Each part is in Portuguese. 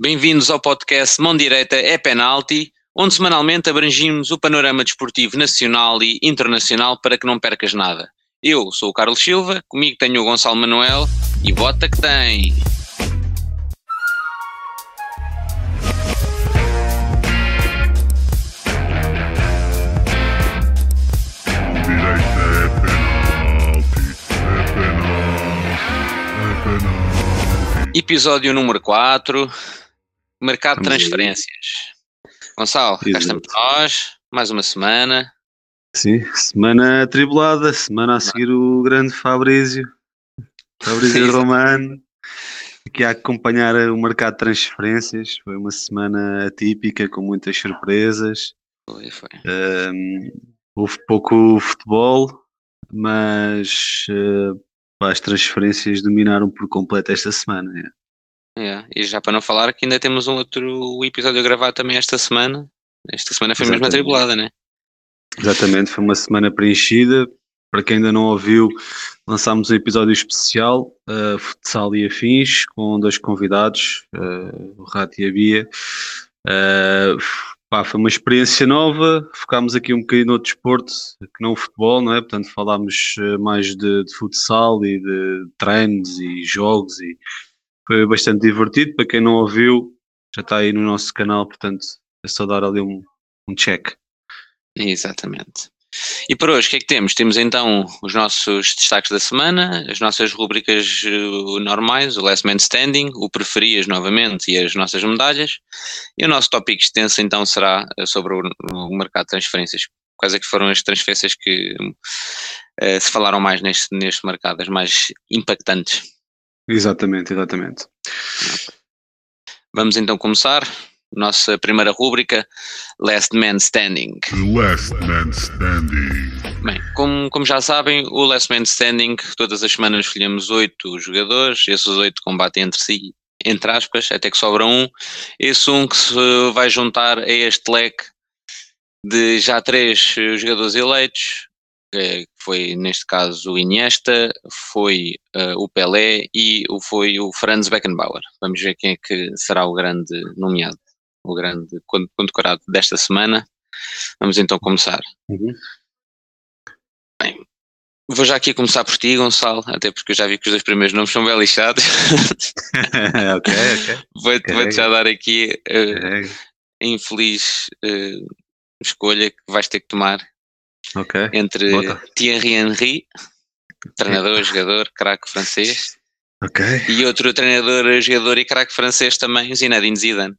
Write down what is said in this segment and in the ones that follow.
Bem-vindos ao podcast Mão Direita é Penalti, onde semanalmente abrangimos o panorama desportivo nacional e internacional para que não percas nada. Eu sou o Carlos Silva, comigo tenho o Gonçalo Manuel e bota que tem. É é é. Episódio número 4, Mercado de. Transferências. Gonçalo, cá estamos nós, mais uma semana. Sim, semana atribulada, semana a seguir o grande Fabrício, Fabrício. Romano, aqui a acompanhar o mercado de transferências. Foi uma semana atípica, com muitas surpresas. Foi, foi. Ahm, houve pouco futebol, mas pá, as transferências dominaram por completo esta semana. é. É, E já para não falar que ainda temos um outro episódio a gravar também esta semana. Esta semana foi mesmo Exatamente. atribulada, né? Exatamente, foi uma semana preenchida. Para quem ainda não ouviu, lançámos um episódio especial, uh, futsal e afins, com dois convidados, uh, o Rato e a Bia. Uh, pá, foi uma experiência nova, focámos aqui um bocadinho no desporto, que não o futebol, não é? Portanto, falámos mais de, de futsal e de treinos e jogos e foi bastante divertido. Para quem não ouviu, já está aí no nosso canal, portanto, é só dar ali um, um check. Exatamente. E para hoje, o que é que temos? Temos então os nossos destaques da semana, as nossas rubricas eh, normais, o Last Man Standing, o Preferias novamente e as nossas medalhas. E o nosso tópico extenso então será eh, sobre o, o mercado de transferências. Quais é que foram as transferências que eh, se falaram mais neste, neste mercado, as mais impactantes? Exatamente, exatamente. Vamos então começar. Nossa primeira rúbrica, Last Man Standing. The last man standing. Bem, como, como já sabem, o Last Man Standing, todas as semanas escolhemos oito jogadores, esses oito combatem entre si, entre aspas, até que sobra um. Esse um que se vai juntar a este leque de já três jogadores eleitos, eh, que foi neste caso o Iniesta, foi eh, o Pelé e foi o Franz Beckenbauer. Vamos ver quem é que será o grande nomeado, o grande con- condecorado desta semana. Vamos então começar. Uhum. Vou já aqui começar por ti, Gonçalo, até porque eu já vi que os dois primeiros nomes são bem lixados. ok, ok. Vou-te Ok. vou-te já dar aqui eh, É, a infeliz eh, escolha que vais ter que tomar ok. entre Bota. Thierry Henry, treinador, jogador, craque francês, Ok. e outro treinador, jogador e craque francês também, Zinedine Zidane.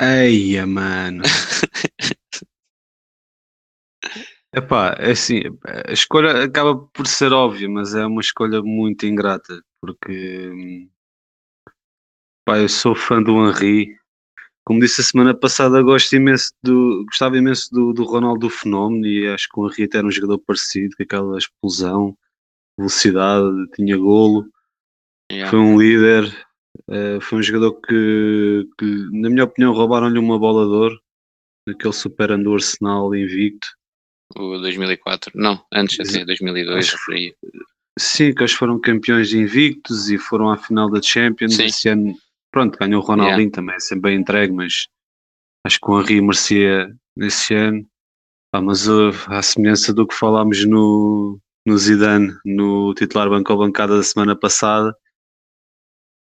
Eia, mano. Epá, é assim, a escolha acaba por ser óbvia, mas é uma escolha muito ingrata, porque hum, pá, eu sou fã do Henry. Como disse a semana passada, gosto imenso do, gostava imenso do, do Ronaldo Fenómeno e acho que o Henry até era um jogador parecido, com aquela explosão, velocidade, tinha golo. Yeah. Foi um líder, eh, foi um jogador que, que, na minha opinião, roubaram-lhe uma bola de ouro, naquele superando o Arsenal invicto. O 2004, não, antes até 2002, Acho que por aí. Sim, que eles foram campeões invictos e foram à final da Champions. Sim. Esse ano, pronto, ganhou o Ronaldinho também, sempre bem entregue, mas acho que o Henry merecia nesse ano. Pá, mas uh, à semelhança do que falámos no, no Zidane, no titular banco bancada da semana passada,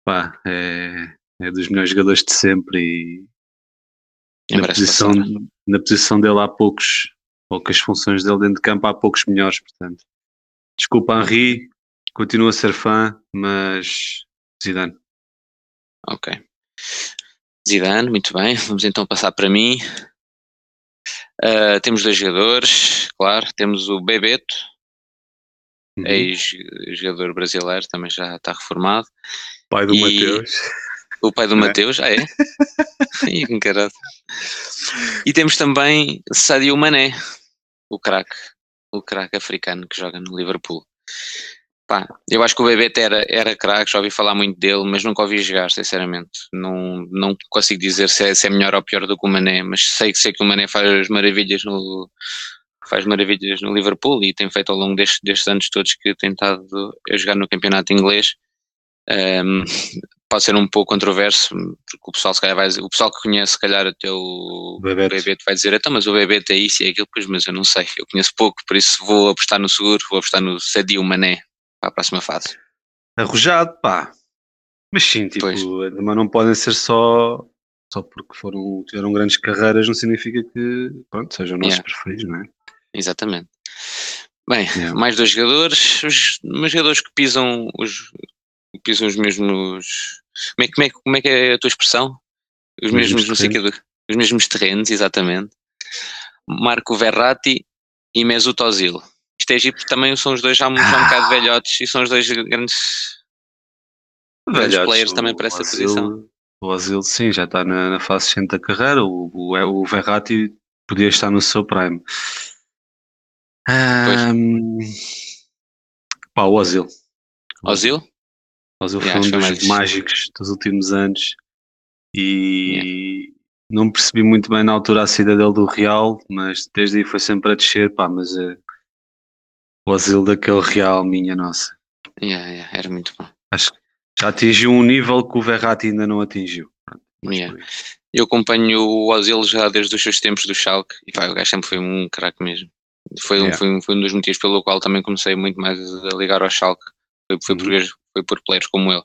pá, é, é dos melhores jogadores de sempre e na posição, na posição dele há poucos, poucas funções dele dentro de campo, há poucos melhores, portanto. Desculpa, Henri, continuo a ser fã, mas Zidane. Ok. Zidane, muito bem. Vamos então passar para mim. Ah, temos dois jogadores, claro. Temos o Bebeto, Uhum. ex-jogador brasileiro, também já está reformado. Pai do e- Mateus. O pai do Não é? Mateus, ah é? Ih, que encarado. E temos também Sadio Mané, o craque, o craque africano que joga no Liverpool. Eu acho que o Bebeto era, era craque, já ouvi falar muito dele, mas nunca ouvi jogar, sinceramente. Não, não consigo dizer se é, se é melhor ou pior do que o Mané, mas sei, que sei que o Mané faz maravilhas no, faz maravilhas no Liverpool e tem feito ao longo destes, destes anos todos que tem estado a jogar no campeonato inglês. Ahm, pode ser um pouco controverso, porque o pessoal se calhar vai dizer, o pessoal que conhece, se calhar até o. Bebeto vai dizer, então, mas o Bebeto é isso e é aquilo, pois, mas eu não sei, eu conheço pouco, por isso vou apostar no seguro, vou apostar no Sadio Mané para a próxima fase. Arrojado, pá. Mas sim, tipo, Pois. mas não podem ser só só porque foram, tiveram grandes carreiras, não significa que pronto, sejam nossos Yeah. preferidos, não é? Exatamente. Bem, Yeah. mais dois jogadores, os, mas jogadores que pisam os, pisam os mesmos. Como é, como, é, como é que é a tua expressão? Os Mesmos mesmos, não sei do- os mesmos terrenos, exatamente. Marco Verratti e Mesut Ozil. Isto é Egito também são os dois já, um- já um Ah. bocado velhotes e são os dois grandes. Grandes Velhotes, players também para essa posição. O Ozil, sim, já está na, na fase recente da carreira. O, o, o Verratti podia estar no seu prime. Ahm, pá, o Ozil. Ozil? O Ozil Yeah, foi acho um foi dos mágicos dos últimos anos e não percebi muito bem na altura a saída dele do Real, mas desde aí foi sempre a descer, pá, mas o Ozil daquele Real, minha nossa. Yeah, yeah, era muito bom. Acho que já atingiu um nível que o Verratti ainda não atingiu. Yeah. por. Eu acompanho o Ozil já desde os seus tempos do Schalke e pá, o gajo sempre foi um craque mesmo. Foi, um, Yeah. foi, um, foi um dos motivos pelo qual também comecei muito mais a ligar ao Schalke. Foi, foi, por, Uhum. gajos- foi por players como ele.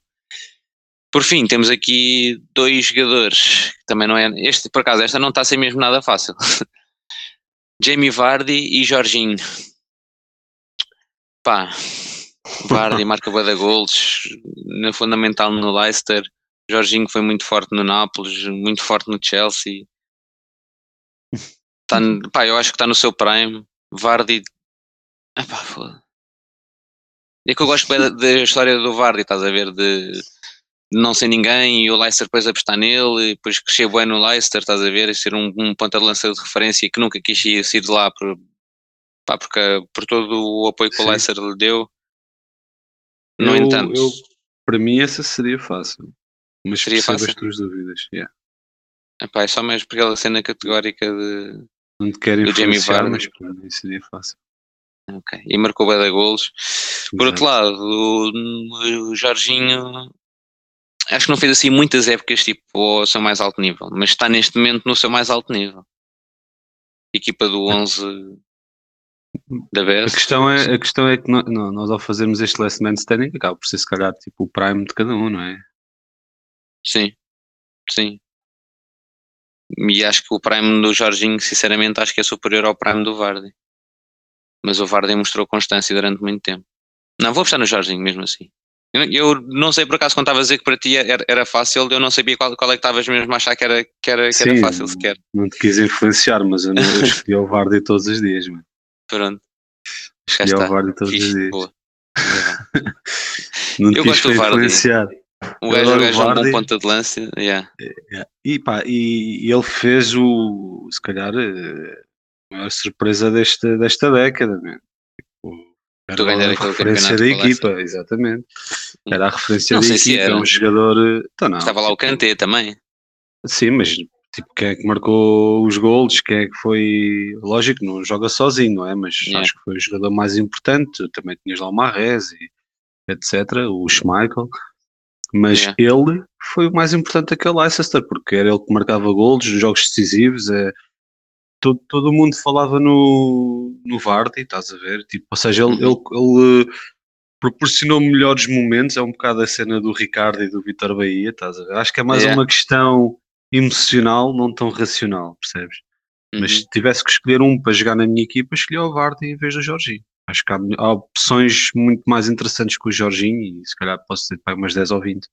Por fim, temos aqui dois jogadores que também não é. Este, por acaso, esta não está a ser mesmo nada fácil. Jamie Vardy e Jorginho. Pá, Vardy marca bué de golos, na fundamental no Leicester. Jorginho foi muito forte no Nápoles, muito forte no Chelsea. Tá, pá, eu acho que está no seu prime. Vardy. Epá, foda. É que eu gosto bué da, da história do Vardy, estás a ver? De, de não ser ninguém e o Leicester depois apostar nele, e depois crescer bem no Leicester, estás a ver? E ser um, um ponta de lança de referência que nunca quis ir- de lá por, pá, porque, por todo o apoio que o Leicester lhe deu. No Eu- entanto, eu- para mim essa seria fácil. Mas Seria fácil? as tuas dúvidas. Yeah. epá, é só mesmo por aquela cena categórica de. Não te quero Do Jamie Vardy. mas para mim seria fácil. ok, E marcou bem de golos. Por outro lado, o, o Jorginho acho que não fez assim muitas épocas tipo ao seu mais alto nível, mas está neste momento no seu mais alto nível. Equipa do 11 da A questão é, a questão é que nó- nó- nós, ao fazermos este last man standing acaba por ser se calhar tipo o prime de cada um, não é? Sim, sim. E acho que o Prime do Jorginho, sinceramente, acho que é superior ao Prime do Vardy. Mas o Vardy mostrou constância durante muito tempo. Não, vou apostar no Jorginho mesmo assim. Eu, eu não sei por acaso quando estava a dizer que para ti era, era fácil, eu não sabia qual, qual é que estavas mesmo a achar que era, que era, que era Sim. fácil sequer. Não te quis influenciar, mas eu, não, eu escolhi o Vardy todos os dias, mano. Pronto, Escolhi está. o Vardy todos os dias. Não Eu gosto do Vardy. O gajo, o gajo é um bom ponta de lança. Yeah. E pá, e, e ele fez o, se calhar, eh, a maior surpresa desta, desta década, man. Tipo, era a referência da equipa, exatamente. Era a referência Não da se equipa, é era. um jogador. eh, Então não, Estava lá o Kanté também. Sim, mas tipo, quem é que marcou os gols? Quem é que foi. Lógico, não joga sozinho, não é? Mas Yeah. acho que foi o jogador mais importante. Também tinhas lá o Marrez e etc. O Schmeichel. Mas Yeah. ele foi o mais importante daquele Leicester, porque era ele que marcava gols, jogos decisivos. É, todo, todo mundo falava no, no Vardy, estás a ver? Tipo, ou seja, ele, Uhum. ele, ele, proporcionou melhores momentos. É um bocado a cena do Ricardo e do Vitor Bahia, estás a ver? Acho que é mais Yeah. uma questão emocional, não tão racional, percebes? Mas Uhum. se tivesse que escolher um para jogar na minha equipa, escolhi o Vardy em vez do Jorginho. Acho que há, há opções muito mais interessantes que o Jorginho e se calhar posso dizer para umas 10 ou 20.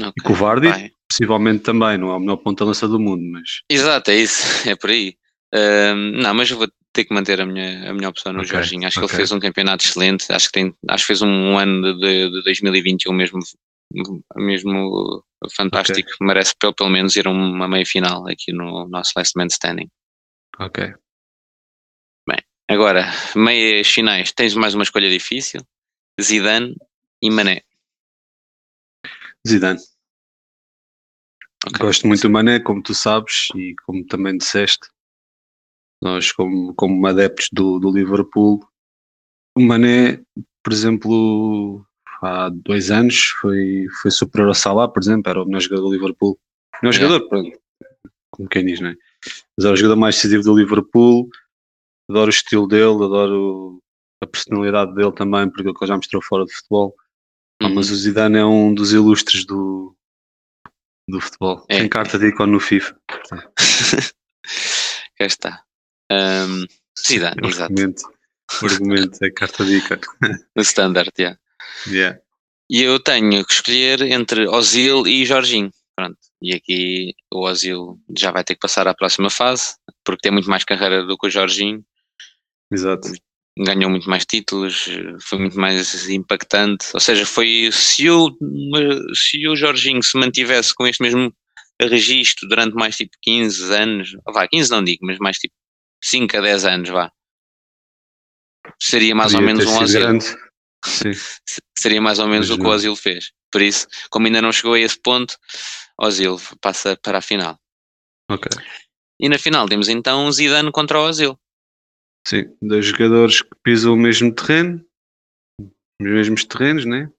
Ok. E com o Vardy, Vai. possivelmente também, não é o melhor ponta-lança do mundo, mas Exato, é isso, é por aí. Ahm, não, mas eu vou ter que manter a minha, a minha opção no Ok, Jorginho. Acho que ok. ele fez um campeonato excelente. Acho que, tem, acho que fez um, ano de, de, de 2021 mesmo, mesmo fantástico. Merece pelo, pelo menos ir a uma meia final aqui no nosso Last Man Standing. ok. Agora, meias finais, tens mais uma escolha difícil: Zidane e Mané. Zidane. Ok. Gosto muito do Mané, como tu sabes, e como também disseste, nós como, como adeptos do, do Liverpool, o Mané, por exemplo, há dois anos foi, foi superior ao Salah, por exemplo, era o melhor jogador do Liverpool. Melhor Yeah. jogador, pronto, como quem diz, não é? Mas era o jogador mais decisivo do Liverpool. Adoro o estilo dele, adoro a personalidade dele também, porque ele já mostrou fora de futebol. Ah, Uhum. mas o Zidane é um dos ilustres do, do futebol. É. Tem carta de ícone no FIFA. Cá está. Um, Zidane, exato. argumento, argumento é carta de ícone. O standard, yeah. Yeah. E eu tenho que escolher entre Ozil e Jorginho. Pronto. E aqui o Ozil já vai ter que passar à próxima fase, porque tem muito mais carreira do que o Jorginho. Exato. Ganhou muito mais títulos, foi muito mais impactante. Ou seja, foi se o, se o Jorginho se mantivesse com este mesmo registro durante mais tipo 15 anos, vá, 15 não digo, mas mais tipo 5 a 10 anos, vá. Seria mais ou Podia menos ter um Ozil. grande. Seria mais ou menos o que o Ozil fez. Por isso, como ainda não chegou a esse ponto, Ozil passa para a final. Ok. E na final temos então Zidane contra o Ozil. Sim. Dois jogadores que pisam o mesmo terreno, os mesmos terrenos, né?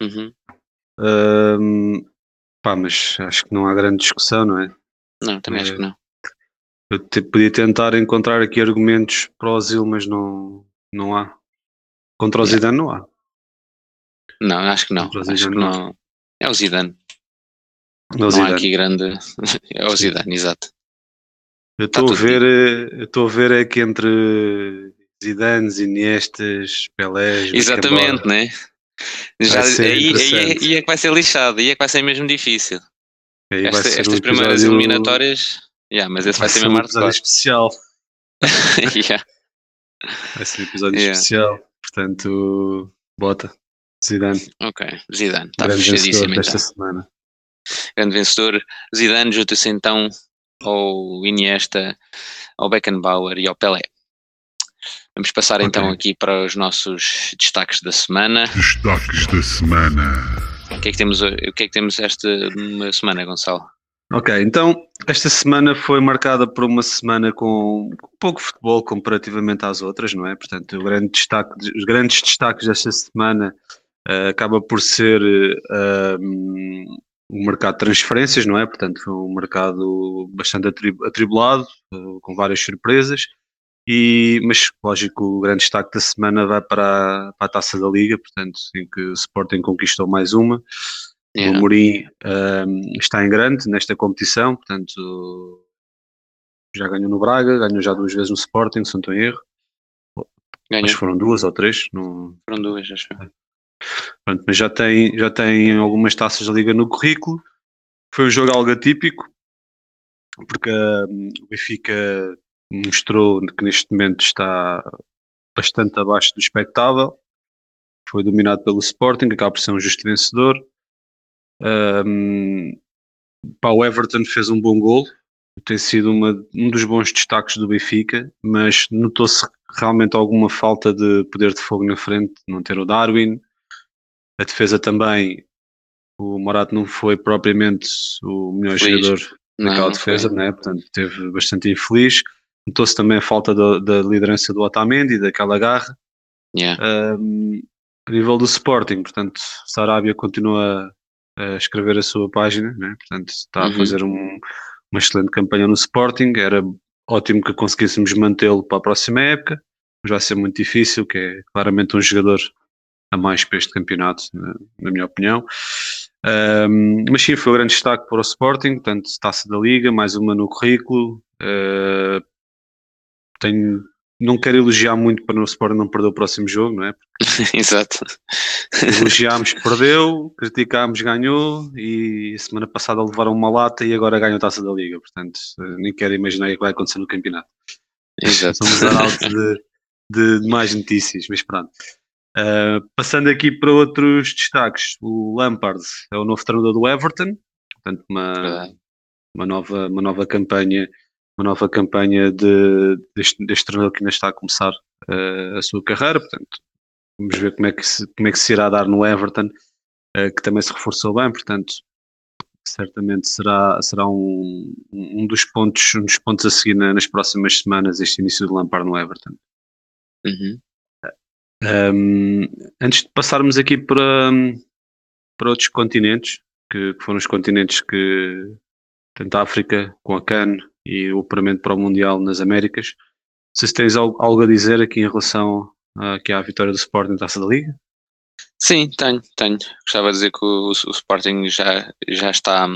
Uhum. Ahm, pá, mas acho que não há grande discussão, não é? Não, também acho que não. Eu te- podia tentar encontrar aqui argumentos para o Ozil, mas não, não há. Contra o. Zidane não há. Não, acho que não. Contra o Acho que Zidane não. não. É o Zidane. Não, Não há Zidane. aqui grande. É o Zidane, exato. Eu Tá estou a ver, eh, eu estou a ver é que entre Zidanes, Iniestas, Pelés, Exatamente, né? Já, Vai ser aí, aí, é, aí é que vai ser lixado, aí é que vai ser mesmo difícil. Vai Esta- ser um estas primeiras episódio- eliminatórias, yeah, mas esse vai, ser um mesmo episódio hardcore. especial. Yeah. Vai ser um episódio Yeah. especial. Portanto, bota. Zidane, Ok, Zidane, está grande vencedor fechadíssimo então. desta semana. grande vencedor. Zidane junta-se então ao Iniesta, ao Beckenbauer e ao Pelé. Vamos passar então Ok. aqui para os nossos destaques da semana. Destaques da semana. O que é que temos, o que é que temos esta semana, Gonçalo? Ok, então esta semana foi marcada por uma semana com pouco futebol comparativamente às outras, não é? Portanto, grande destaque, os grandes destaques desta semana eh, acaba por ser eh, um, o mercado de transferências, não é? Portanto, foi um mercado bastante atri- atribulado, eh, com várias surpresas. E, mas, lógico, o grande destaque da semana vai para a, para a Taça da Liga, portanto, em que o Sporting conquistou mais uma. O Yeah. Amorim ahm, está em grande nesta competição, portanto já ganhou no Braga, ganhou já duas vezes no Sporting, se não estou em erro. Ganhou, que foram duas ou três, não, foram duas, acho. pronto, mas já tem, já tem algumas taças da Liga no currículo. Foi um jogo algo atípico, porque o Benfica mostrou que neste momento está bastante abaixo do expectável. Foi dominado pelo Sporting, acaba por ser um justo vencedor. Ahm, pá, o Everton fez um bom gol, tem sido uma- um dos bons destaques do Benfica, mas notou-se realmente alguma falta de poder de fogo na frente, não ter o Darwin. A defesa também, o Morato não foi propriamente o melhor Feliz. jogador Não, naquela não defesa, foi. né? portanto teve bastante infeliz. Notou-se também a falta da, da liderança do Otamendi, daquela garra. Yeah. Um, a nível do Sporting, portanto, Sarabia continua a escrever a sua página, né? portanto, está a Uhum. fazer um- uma excelente campanha no Sporting. Era ótimo que conseguíssemos mantê-lo para a próxima época, mas vai ser muito difícil, que é claramente um jogador a mais para este campeonato, na, na minha opinião. Um, mas sim, foi o grande destaque para o Sporting, portanto, taça da Liga, mais uma no currículo. Uh, tenho, não quero elogiar muito para o Sporting não perder o próximo jogo, não é? Exato. Elogiámos, perdeu, criticámos, ganhou e semana passada levaram uma lata e agora ganham a taça da Liga. Portanto, eh, nem quero imaginar o que vai acontecer no campeonato. Exato. Somos arautos de, de, de mais notícias, mas pronto. Uh, passando aqui para outros destaques, o Lampard é o novo treinador do Everton, portanto, uma, uma, nova, uma nova campanha, uma nova campanha de, deste, deste treinador que ainda está a começar uh, a sua carreira, portanto, vamos ver como é que se, como é que se irá dar no Everton, uh, que também se reforçou bem, portanto, certamente será, será um, um, dos pontos, um dos pontos a seguir na, nas próximas semanas, este início do Lampard no Everton. Uhum. Um, antes de passarmos aqui para, para outros continentes, que, que foram os continentes que, tanto a África com a CAN e o operamento para o Mundial nas Américas, não sei se tens algo, algo a dizer aqui em relação aqui à vitória do Sporting na Taça da Liga? Sim, tenho, tenho. Gostava de dizer que o, o Sporting já, já está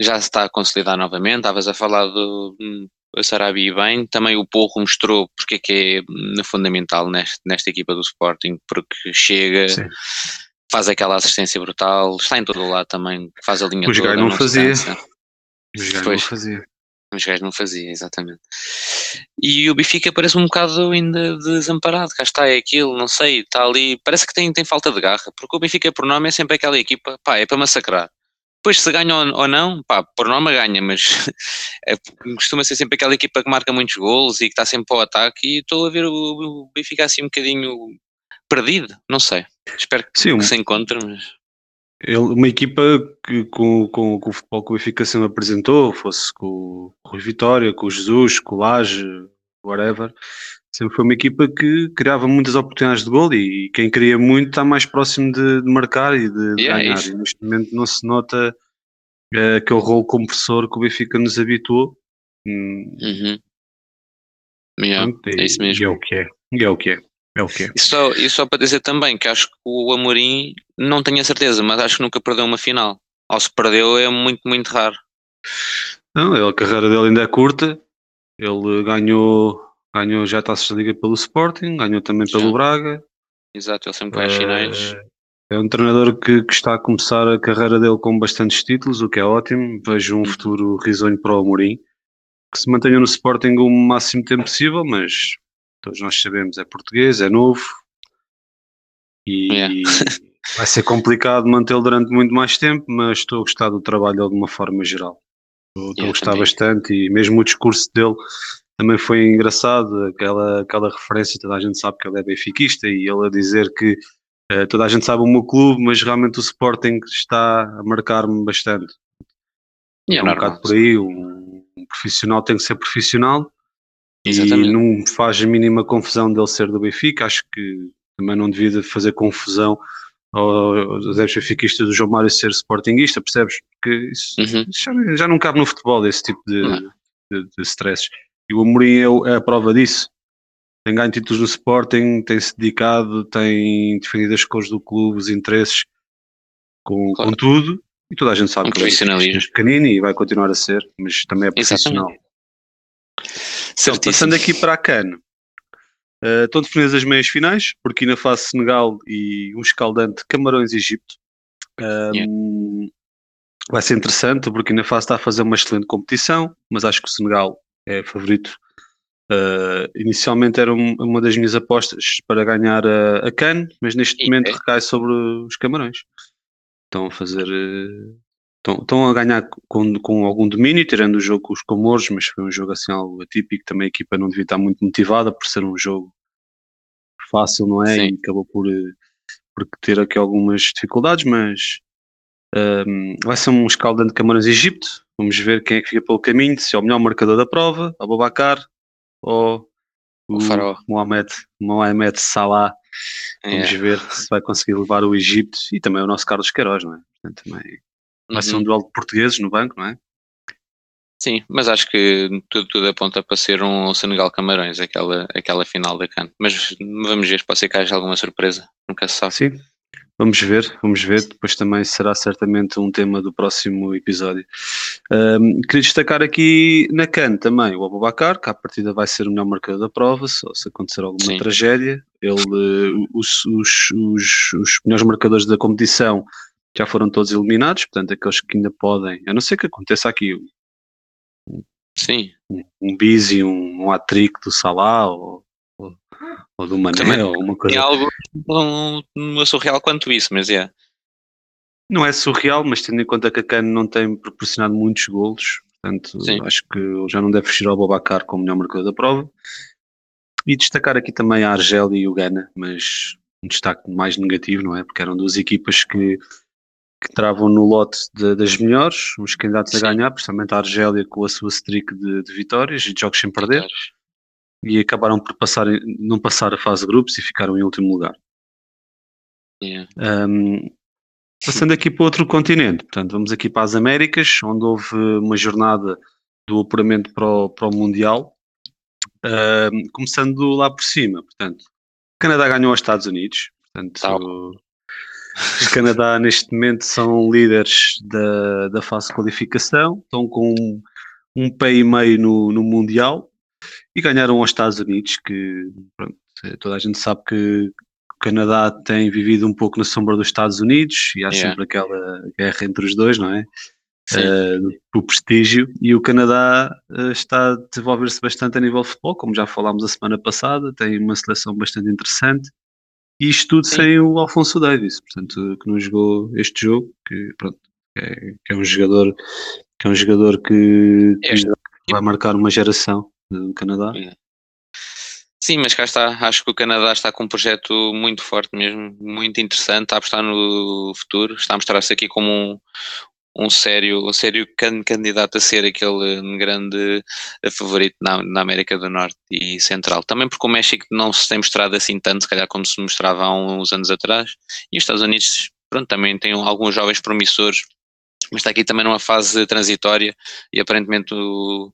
já está a consolidar novamente. Estavas a falar do Sarabi bem, também o Porro mostrou porque é que é hum, fundamental neste, nesta equipa do Sporting, porque chega, Sim. faz aquela assistência brutal, está em todo o lado também, faz a linha Os toda. Os não fazia. Gajos não fazia. Os gajos não fazia, exatamente. E o Benfica parece um bocado ainda desamparado, cá está, é aquilo, não sei, está ali, parece que tem, tem falta de garra, porque o Benfica por nome é sempre aquela equipa, pá, é para massacrar. Depois se ganha ou, não, pá, por nome ganha, mas é, costuma ser sempre aquela equipa que marca muitos gols e que está sempre ao ataque e estou a ver o, o Benfica assim um bocadinho perdido, não sei. Espero que, Sim, que se encontre, mas... Ele, uma equipa que com, com, com o futebol que o Benfica sempre apresentou, fosse com, com o Vitória, com o Jesus, com o Laje, whatever, sempre foi uma equipa que criava muitas oportunidades de gol e, quem queria muito está mais próximo de, de marcar e de, de yeah, é ganhar. E neste momento não se nota uh, aquele rolo compressor que o Benfica nos habituou. Hum. Uhum. Yeah, é isso mesmo. E é o que é. E é o que é. É o que é. E só, e só para dizer também que acho que o Amorim, não tenho a certeza, mas acho que nunca perdeu uma final. Ou se perdeu é muito, muito raro. Não, a carreira dele ainda é curta. Ele ganhou, ganhou já está a liga pelo Sporting, ganhou também já. pelo Braga. Exato, ele sempre vai às finais. É um treinador que, que, está a começar a carreira dele com bastantes títulos, o que é ótimo. Vejo um uhum. futuro risonho para o Amorim. Que se mantenha no Sporting o máximo tempo possível, mas todos nós sabemos, é português, é novo e yeah. vai ser complicado mantê-lo durante muito mais tempo, mas estou a gostar do trabalho dele de uma forma geral. Estou, estou a gostar também. bastante e mesmo o discurso dele também foi engraçado, aquela, aquela referência, toda a gente sabe que ele é benfiquista e ele a dizer que uh, toda a gente sabe o meu clube, mas realmente o Sporting está a marcar-me bastante. E é, um bocado por aí, um, um profissional tem que ser profissional Exatamente. E não faz a mínima confusão dele ser do Benfica. Acho que também não devia fazer confusão aos benfiquistas do João Mário ser sportinguista, percebes? Porque isso, uhum. já, já, não cabe no futebol esse tipo de, de, de stresses. E o Amorim é, é, a prova disso. Tem ganho títulos no Sporting, tem-se dedicado, tem defendido as cores do clube, os interesses com, claro. com tudo. E toda a gente sabe um que é pequenino e vai continuar a ser, mas também é profissional. Exatamente. Então, passando aqui para a CAN, uh, estão definidas as meias finais, Burkina Faso, Senegal e um escaldante Camarões Egito. Um, yeah. Vai ser interessante, o Burkina Faso está a fazer uma excelente competição, mas acho que o Senegal é favorito. Uh, inicialmente era um, uma das minhas apostas para ganhar a, a CAN, mas neste e momento é. recai sobre os Camarões. Estão a fazer uh, Estão, a ganhar com, com algum domínio, tirando o jogo com os Comores, mas foi um jogo assim algo atípico. Também a equipa não devia estar muito motivada por ser um jogo fácil, não é? Sim. E acabou por, por ter aqui algumas dificuldades, mas um, vai ser um escaldante de Camarões Egito. Vamos ver quem é que fica pelo caminho, se é o melhor marcador da prova, Ababacar ou o, o Mohamed, Mohamed Salah. Vamos é. ver se vai conseguir levar o Egito e também o nosso Carlos Queiroz, não é? Portanto, também Vai uhum. ser um duelo de portugueses no banco, não é? Sim, mas acho que tudo, tudo aponta para ser um Senegal Camarões, aquela, aquela final da CAN. Mas vamos ver, pode ser que haja alguma surpresa, nunca se sabe. Sim, vamos ver, vamos ver. Depois também será certamente um tema do próximo episódio. Um, queria destacar aqui na CAN também o Abubacar, que à partida vai ser o melhor marcador da prova, só se acontecer alguma Sim. tragédia. Ele, os, os, os, os melhores marcadores da competição já foram todos eliminados, portanto, aqueles que ainda podem, a não ser que aconteça aqui Sim. um, um um, um do Salah ou, ou, ou do Mané Também ou uma coisa. É algo não, não é surreal quanto isso, mas é. Não é surreal, mas tendo em conta que a Cano não tem proporcionado muitos golos, portanto, Sim. acho que já não deve fugir ao Babacar como melhor marcador da prova. E destacar aqui também a Argélia e o Ghana, mas um destaque mais negativo, não é? Porque eram duas equipas que que travam no lote de, das melhores, os candidatos Sim. a ganhar, principalmente a Argélia com a sua streak de, de vitórias e de jogos sem perder. e acabaram por passar, não passar a fase de grupos e ficaram em último lugar. Yeah. Um, passando aqui para outro continente, portanto, vamos aqui para as Américas, onde houve uma jornada do apuramento para o, para o Mundial. Um, começando lá por cima, portanto, o Canadá ganhou aos Estados Unidos, portanto, os Canadá neste momento são líderes da, da fase de qualificação, estão com um, um pé e meio no, no Mundial e ganharam aos Estados Unidos, que pronto, toda a gente sabe que o Canadá tem vivido um pouco na sombra dos Estados Unidos e há Yeah. sempre aquela guerra entre os dois, não é? Eh, o prestígio e o Canadá eh, está a desenvolver-se bastante a nível de futebol, como já falámos a semana passada, tem uma seleção bastante interessante e isto tudo Sim. sem o Alfonso Davis, portanto, que não jogou este jogo, que pronto, é, que é um jogador que é um jogador que, que vai marcar uma geração no Canadá. Sim, mas cá está. Acho que o Canadá está com um projeto muito forte mesmo, muito interessante, a apostar no futuro. Está a mostrar-se aqui como um, um sério, um sério can- candidato a ser aquele grande eh, favorito na, na América do Norte e Central. Também porque o México não se tem mostrado assim tanto, se calhar como se mostrava há uns anos atrás. E os Estados Unidos, pronto, também tem alguns jovens promissores, mas está aqui também numa fase transitória e aparentemente o,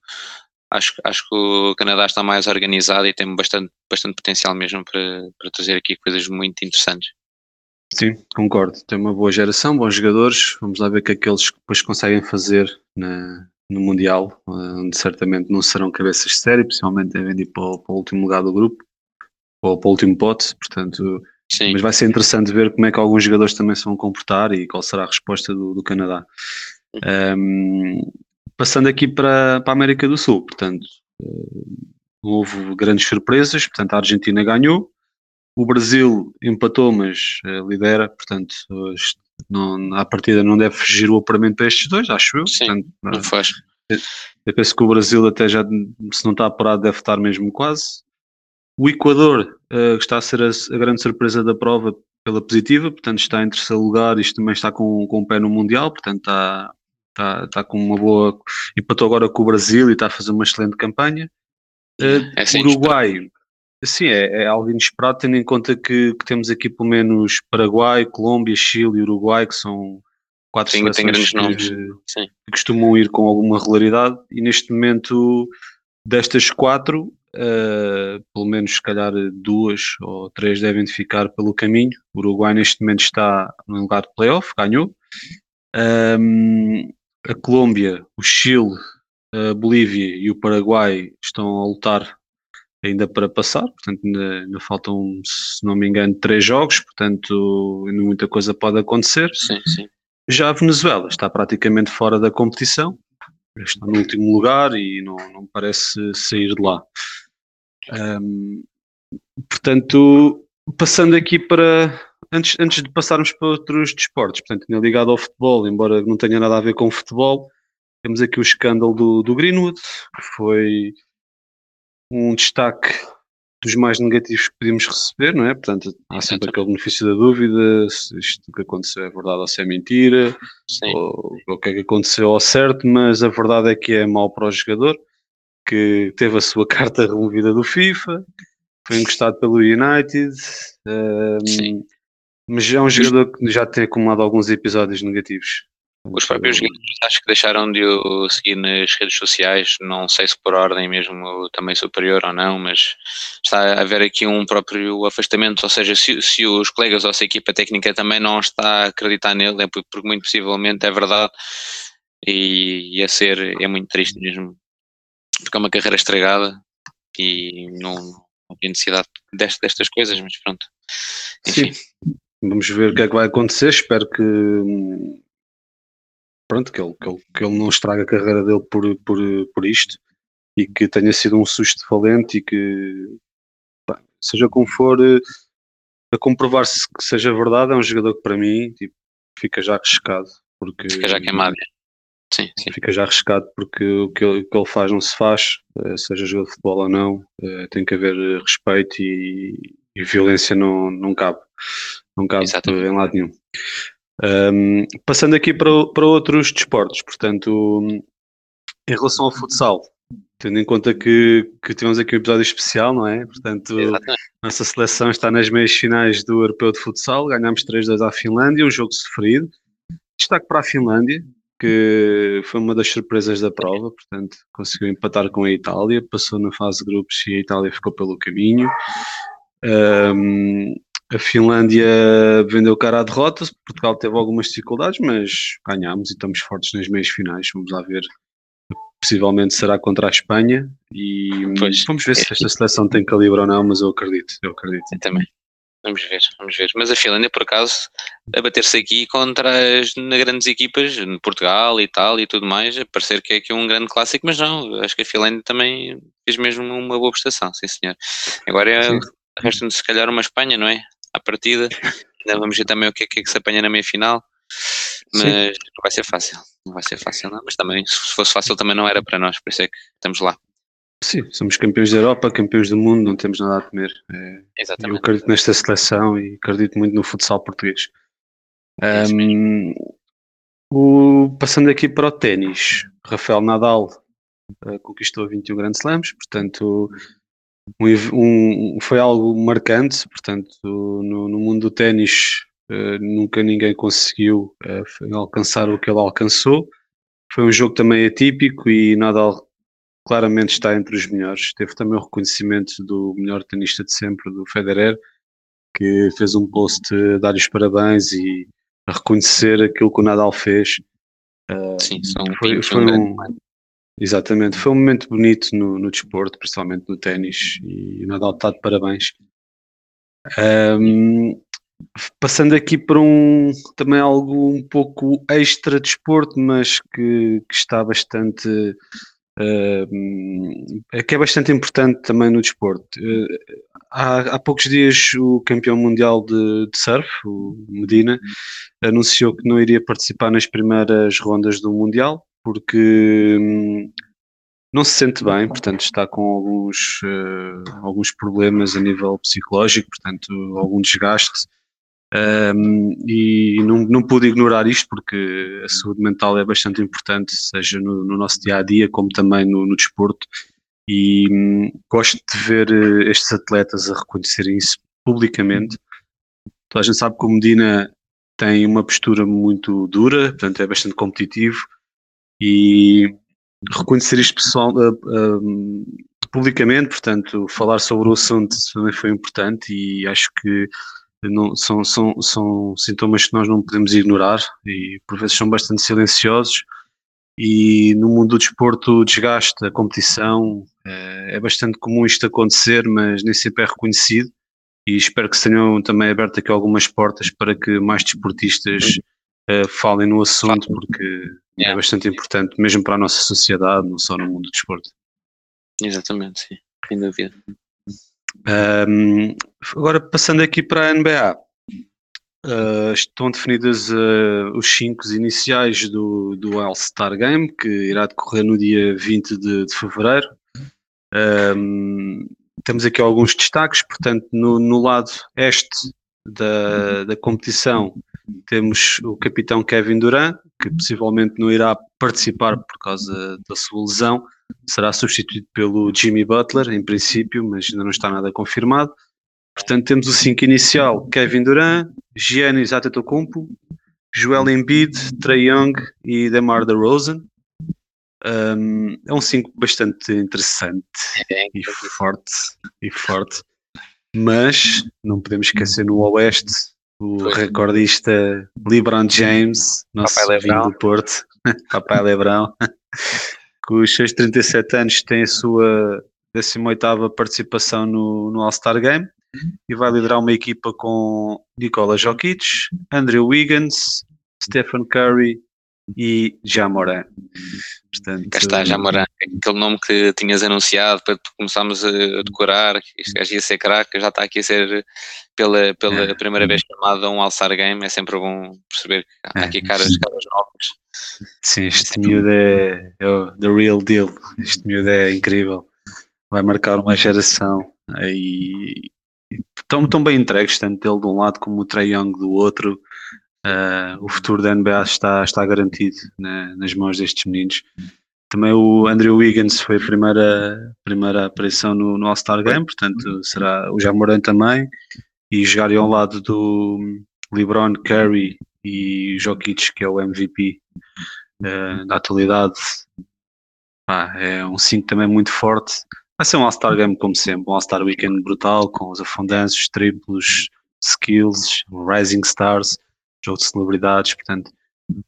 acho, acho que o Canadá está mais organizado e tem bastante, bastante potencial mesmo para, para trazer aqui coisas muito interessantes. Sim, concordo. Tem uma boa geração, bons jogadores. Vamos lá ver o que é que eles depois conseguem fazer na, no Mundial, eh, onde certamente não serão cabeças de série, principalmente devem ir para o, para o último lugar do grupo, ou para o último pote, portanto, Sim, mas vai ser interessante ver como é que alguns jogadores também se vão comportar e qual será a resposta do, do Canadá. Um, passando aqui para, para a América do Sul, portanto, eh, não houve grandes surpresas, portanto a Argentina ganhou, o Brasil empatou, mas eh, lidera, portanto, não, à partida não deve fugir o apuramento para estes dois, acho eu. Sim. Portanto, não faz. eu penso que o Brasil até já, se não está apurado, deve estar mesmo quase. O Equador, eh, que está a ser a, a grande surpresa da prova pela positiva, portanto está em terceiro lugar, isto também está com, com o pé no Mundial, portanto está, está, está com uma boa... empatou agora com o Brasil e está a fazer uma excelente campanha. Eh, É Uruguai, sim, é, é algo inesperado, tendo em conta que, que temos aqui pelo menos Paraguai, Colômbia, Chile e Uruguai, que são quatro Sim, seleções grandes que- que costumam ir com alguma regularidade e neste momento destas quatro, eh, pelo menos se calhar duas ou três devem ficar pelo caminho. O Uruguai neste momento está no lugar de playoff, ganhou. Ahm, a Colômbia, o Chile, a Bolívia e o Paraguai estão a lutar ainda para passar, portanto ainda, ainda faltam, se não me engano, três jogos, portanto ainda muita coisa pode acontecer. Sim, sim. Já a Venezuela está praticamente fora da competição, está no último lugar e não, não parece sair de lá. Ahm, portanto, passando aqui para. Antes, antes de passarmos para outros desportos, portanto, ainda ligado ao futebol, embora não tenha nada a ver com futebol, temos aqui o escândalo do, do Greenwood, que foi um destaque dos mais negativos que podíamos receber, não é? Portanto, há sempre aquele benefício da dúvida, se isto que aconteceu é verdade ou se é mentira, sim. ou o que é que aconteceu ao certo, mas a verdade é que é mau para o jogador, que teve a sua carta removida do FIFA, foi encostado pelo United, ehm, Sim. mas é um jogador que já tem acumulado alguns episódios negativos. Os próprios jogadores acho que deixaram de o seguir nas redes sociais, não sei se por ordem mesmo também superior ou não, mas está a haver aqui um próprio afastamento, ou seja, se, se os colegas ou se a equipa técnica também não está a acreditar nele, é porque, muito possivelmente é verdade. E, e a ser é muito triste mesmo, porque é uma carreira estragada e não, não tem necessidade dest- destas coisas, mas pronto. Enfim, Sim, vamos ver o que é que vai acontecer. Espero que hum, pronto, que ele, que ele, que ele não estrague a carreira dele por, por, por isto e que tenha sido um susto valente e que pá, seja como for eh, a comprovar-se que seja verdade, é um jogador que para mim tipo, fica já arriscado porque fica já queimado. Sim, sim. fica já arriscado porque o que ele, o que ele faz não se faz, eh, seja jogo de futebol ou não, eh, tem que haver respeito e, e violência não, não cabe, não cabe Exatamente. em lado nenhum. Ahm, passando aqui para, para outros desportos, portanto, em relação ao futsal, tendo em conta que, que tivemos aqui um episódio especial, não é? Portanto, Exatamente. nossa seleção está nas meias finais do Europeu de Futsal, ganhámos 3-2 à Finlândia, um jogo sofrido. Destaque para a Finlândia, que foi uma das surpresas da prova, portanto, conseguiu empatar com a Itália, passou na fase de grupos e a Itália ficou pelo caminho. Um, a Finlândia vendeu cara à derrota, Portugal teve algumas dificuldades, mas ganhámos e estamos fortes nas meias finais. Vamos lá ver. Possivelmente será contra a Espanha e pois, vamos ver se esta seleção tem calibre ou não, mas eu acredito, eu acredito. Eu também. Vamos ver, vamos ver. Mas a Finlândia, por acaso, a bater-se aqui contra as grandes equipas, Portugal, Itália e tudo mais, a parecer que é aqui um grande clássico, mas não, acho que a Finlândia também fez mesmo uma boa prestação, sim senhor. Agora é, resta-nos se calhar uma Espanha, não é? Partida, ainda vamos ver também o que é que, é que se apanha na meia-final, mas sim. não vai ser fácil, não vai ser fácil não, mas também, se fosse fácil também não era para nós, por isso é que estamos lá. Sim, somos campeões da Europa, campeões do mundo, não temos nada a temer. É, Exatamente. Eu acredito nesta seleção e acredito muito no futsal português. Um, o, passando aqui para o ténis, Rafael Nadal uh, conquistou 21 Grand Slams, portanto um, um, foi algo marcante, portanto no, no mundo do ténis uh, nunca ninguém conseguiu uh, alcançar o que ele alcançou. Foi um jogo também atípico e Nadal claramente está entre os melhores. Teve também o reconhecimento do melhor tenista de sempre, do Federer, que fez um post a dar os parabéns e a reconhecer aquilo que o Nadal fez. Ah, Sim, são foi, foi um, Exatamente, foi um momento bonito no, no desporto, principalmente no ténis, e o Nadal está de parabéns. Um, passando aqui para um também algo um pouco extra desporto, mas que, que está bastante uh, que é bastante importante também no desporto. Uh, há, há, poucos dias o campeão mundial de, de, surf, o Medina, anunciou que não iria participar nas primeiras rondas do Mundial porque um, não se sente bem, portanto está com alguns, uh, alguns problemas a nível psicológico, portanto algum desgaste. Um, e não, não pude ignorar isto porque a saúde mental é bastante importante, seja no, no nosso dia a dia, como também no, no desporto. E hum, gosto de ver uh, estes atletas a reconhecerem isso publicamente. Toda a gente sabe que o Medina tem uma postura muito dura, portanto é bastante competitivo e reconhecer isto pessoal, uh, uh, publicamente, portanto falar sobre o assunto também foi importante e acho que não, são, são, são sintomas que nós não podemos ignorar e por vezes são bastante silenciosos e no mundo do desporto o desgaste, a competição, é, é bastante comum isto acontecer, mas nem sempre é reconhecido e espero que se tenham também aberto aqui algumas portas para que mais desportistas uh, falem no assunto porque é yeah. é bastante importante mesmo para a nossa sociedade, não só no mundo do desporto. Exatamente, sim, sem dúvida. Um, agora, passando aqui para a NBA, uh, estão definidas uh, os 5 iniciais do, do All-Star Game, que irá decorrer no dia 20 de, de fevereiro. Um, temos aqui alguns destaques, portanto, no, no lado este da, da competição temos o capitão Kevin Durant, que possivelmente não irá participar por causa da sua lesão, será substituído pelo Jimmy Butler, em princípio, mas ainda não está nada confirmado. Portanto, temos o 5 inicial: Kevin Durant, Giannis Antetokounmpo, Joel Embiid, Trey Young e DeMar DeRozan. Um, é um 5 bastante interessante é, e forte, e forte. Mas não podemos esquecer no Oeste o recordista LeBron James, nosso Papai do Porto, Papai Lebrão, com os seus 37 anos tem a sua 18ª participação no, no All-Star Game e vai liderar uma equipa com Nikola Jokic, Andrew Wiggins, Stephen Curry e Jamoran. Portanto, Cá está, Jamoran, aquele nome que tinhas anunciado para começarmos a decorar, este gajo ia ser craque, já está aqui a ser pela, pela é. primeira vez chamado a um All-Star Game, é sempre bom perceber que há aqui é. caras, caras novas. Sim, este miúdo é, é o the real deal, este miúdo é incrível, vai marcar uma geração e estão, tão bem entregues, tanto ele de um lado como o Trey Young do outro, Uh, o futuro da NBA está, está garantido né, nas mãos destes meninos. também o Andrew Wiggins foi a primeira, primeira aparição no, no All-Star Game, portanto será o Jamoran também, e jogarem ao lado do LeBron, Curry e Jokic, que é o MVP da atualidade. Ah, é um 5 também muito forte. Vai ser um All-Star Game como sempre, um All-Star Weekend brutal, com os afundanços, triplos, skills, rising stars, jogo de celebridades, portanto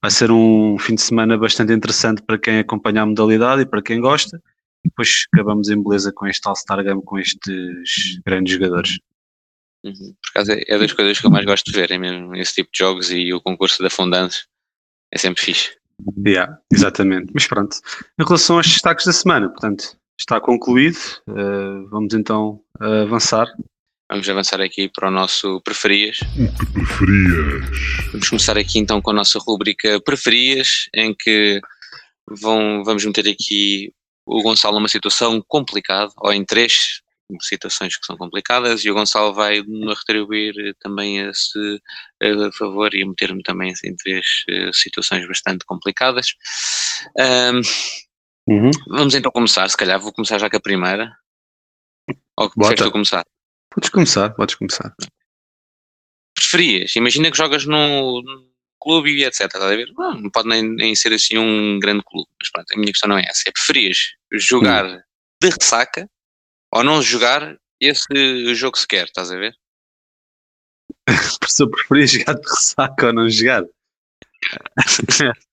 vai ser um fim de semana bastante interessante para quem acompanha a modalidade e para quem gosta. E depois acabamos em beleza com este All-Star Game, com estes grandes jogadores. Uhum. Por acaso é, é das coisas que eu mais gosto de ver, é mesmo esse tipo de jogos e o concurso de afundantes é sempre fixe. Yeah, exatamente. Mas pronto, em relação aos destaques da semana, portanto, está concluído. Uh, vamos então uh, avançar. Vamos avançar aqui para o nosso preferias. O que preferias? Vamos começar aqui então com a nossa rubrica preferias, em que vão, vamos meter aqui o Gonçalo numa situação complicada, ou em três situações que são complicadas, e o Gonçalo vai retribuir também esse a favor e meter-me também em três uh, situações bastante complicadas. Um, uhum. Vamos então começar, se calhar vou começar já com a primeira. Ou preferes tu começar? Podes começar, podes começar. Preferias? Imagina que jogas num clube e etc. Estás a ver? Não, não pode nem, nem, ser assim um grande clube, mas pronto, a minha questão não é essa. É preferias jogar hum. de ressaca ou não jogar esse jogo sequer, estás a ver? Se eu preferia jogar de ressaca ou não jogar.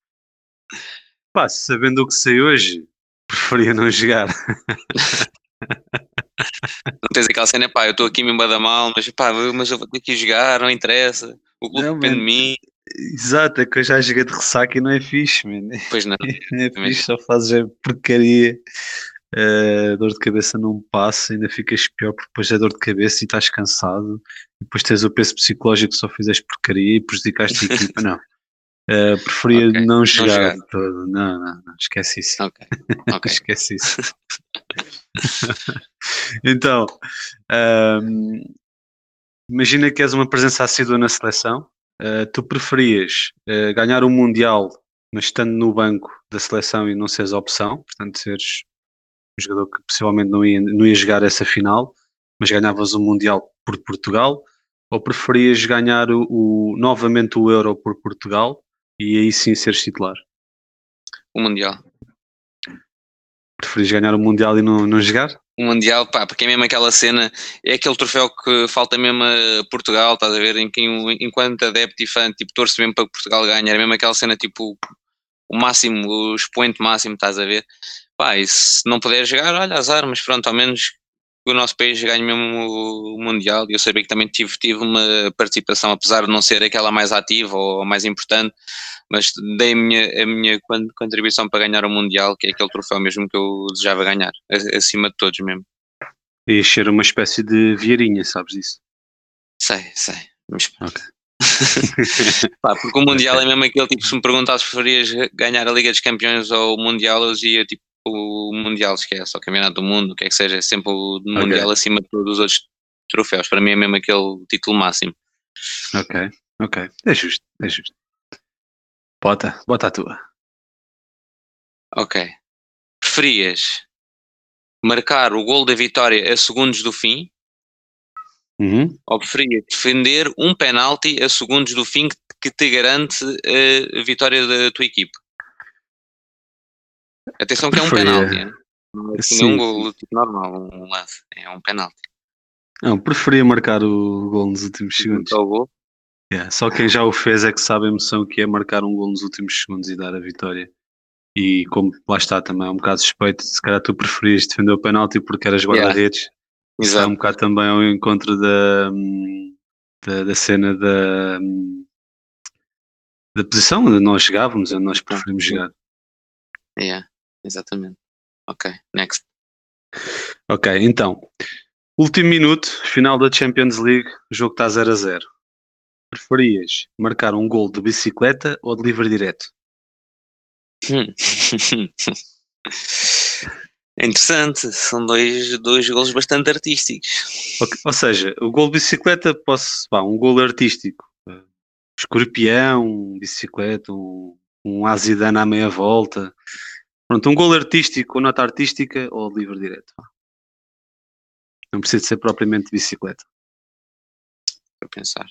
Pá, sabendo o que sei hoje, preferia não jogar. não tens aquela cena, pá, eu estou aqui me da mal, mas pá, mas eu vou ter que jogar, não interessa. O clube não, depende man. de mim. Exato, é que eu já joguei de ressaca e não é fixe, man. Pois não. não é fixe, só fazes porcaria. Uh, dor de cabeça não passa, ainda ficas pior porque depois é dor de cabeça e estás cansado, e depois tens o peso psicológico que só fizeste porcaria e prejudicaste a equipa. Não, uh, preferia okay. não jogar não todo. Não, não, não, esquece isso. Okay. Okay. esquece isso. então, um, imagina que és uma presença assídua na seleção. Uh, tu preferias ganhar o um Mundial, mas estando no banco da seleção e não seres a opção, portanto, seres um jogador que possivelmente não ia, não ia jogar essa final, mas ganhavas o Mundial por Portugal, ou preferias ganhar o, o, novamente o Euro por Portugal e aí sim seres titular? O Mundial. Preferias ganhar o Mundial e não, não jogar? O Mundial, pá, porque é mesmo aquela cena, é aquele troféu que falta mesmo a Portugal, estás a ver? Em que enquanto adepto e fã, tipo, torce mesmo para que Portugal ganhe, era mesmo aquela cena, tipo, o máximo, o expoente máximo, estás a ver? Pá, e se não puder jogar, olha, azar, mas pronto, ao menos o nosso país ganhe mesmo o Mundial. E eu sabia que também tive, tive uma participação, apesar de não ser aquela mais ativa ou mais importante, mas dei a minha, a minha contribuição para ganhar o Mundial, que é aquele troféu mesmo que eu desejava ganhar, acima de todos mesmo. E ser uma espécie de vieirinha, sabes disso? Sei, sei. Mas... Okay. Pá, porque o Mundial é mesmo aquele tipo, se me perguntasses se preferias ganhar a Liga dos Campeões ou o Mundial, eu dizia tipo o Mundial, esquece, o Campeonato do Mundo, o que é que seja, é sempre o okay. Mundial acima de todos os outros troféus. Para mim é mesmo aquele título máximo. Ok, ok. É justo, é justo. Bota, bota a tua. Ok. Preferias marcar o gol da vitória a segundos do fim uhum. ou preferias defender um penalti a segundos do fim que te garante a vitória da tua equipe? Atenção que é um penalti. Não é um gol tipo, normal, um lance. É um penalti. Não, preferia marcar o gol nos últimos segundos. O gol? Yeah, só quem já o fez é que sabe a emoção que é marcar um gol nos últimos segundos e dar a vitória. E como lá está também, é um bocado suspeito, se calhar tu preferias defender o penalti porque eras guarda-redes. Yeah. é um bocado também ao encontro da, da, da cena da, da posição onde nós chegávamos, onde nós preferimos jogar. Yeah. Exatamente. Ok, next. Ok, então. Último minuto, final da Champions League, o jogo está 0 a 0. Preferias marcar um gol de bicicleta ou de livre direto? É interessante, são dois, dois gols bastante artísticos. Okay. Ou seja, o gol de bicicleta, posso, pá, um gol artístico. Escorpião, bicicleta, um, um Azidane à meia volta Pronto, um gol artístico ou nota artística ou livre direto. Não precisa ser propriamente de bicicleta. Para pensar.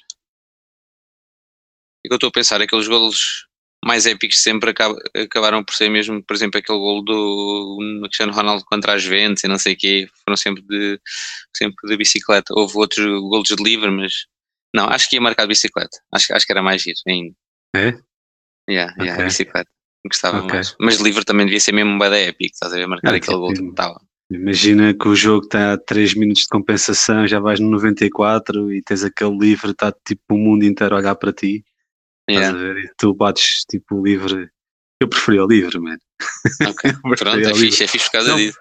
O que eu estou a pensar, aqueles golos mais épicos sempre acaba, acabaram por ser mesmo, por exemplo, aquele gol do Cristiano Ronaldo contra as Juventus e não sei o quê, foram sempre de, sempre de bicicleta. Houve outros golos de livre, mas não, acho que ia marcar de bicicleta. Acho, acho que era mais giro ainda. É? Yeah, yeah, Ok. bicicleta. Gostava Ok. mais. Mas livre também devia ser mesmo um bada épico, estás a ver? Marcar Ah, aquele gol que estava. Imagina que o jogo está a 3 minutos de compensação, já vais no 94 e tens aquele livre, está tipo o mundo inteiro a olhar para ti. Yeah? E tu bates tipo o livre. Eu preferia o livre, mano. ok. Eu Pronto, é fixe, é fixe por causa Não, disso.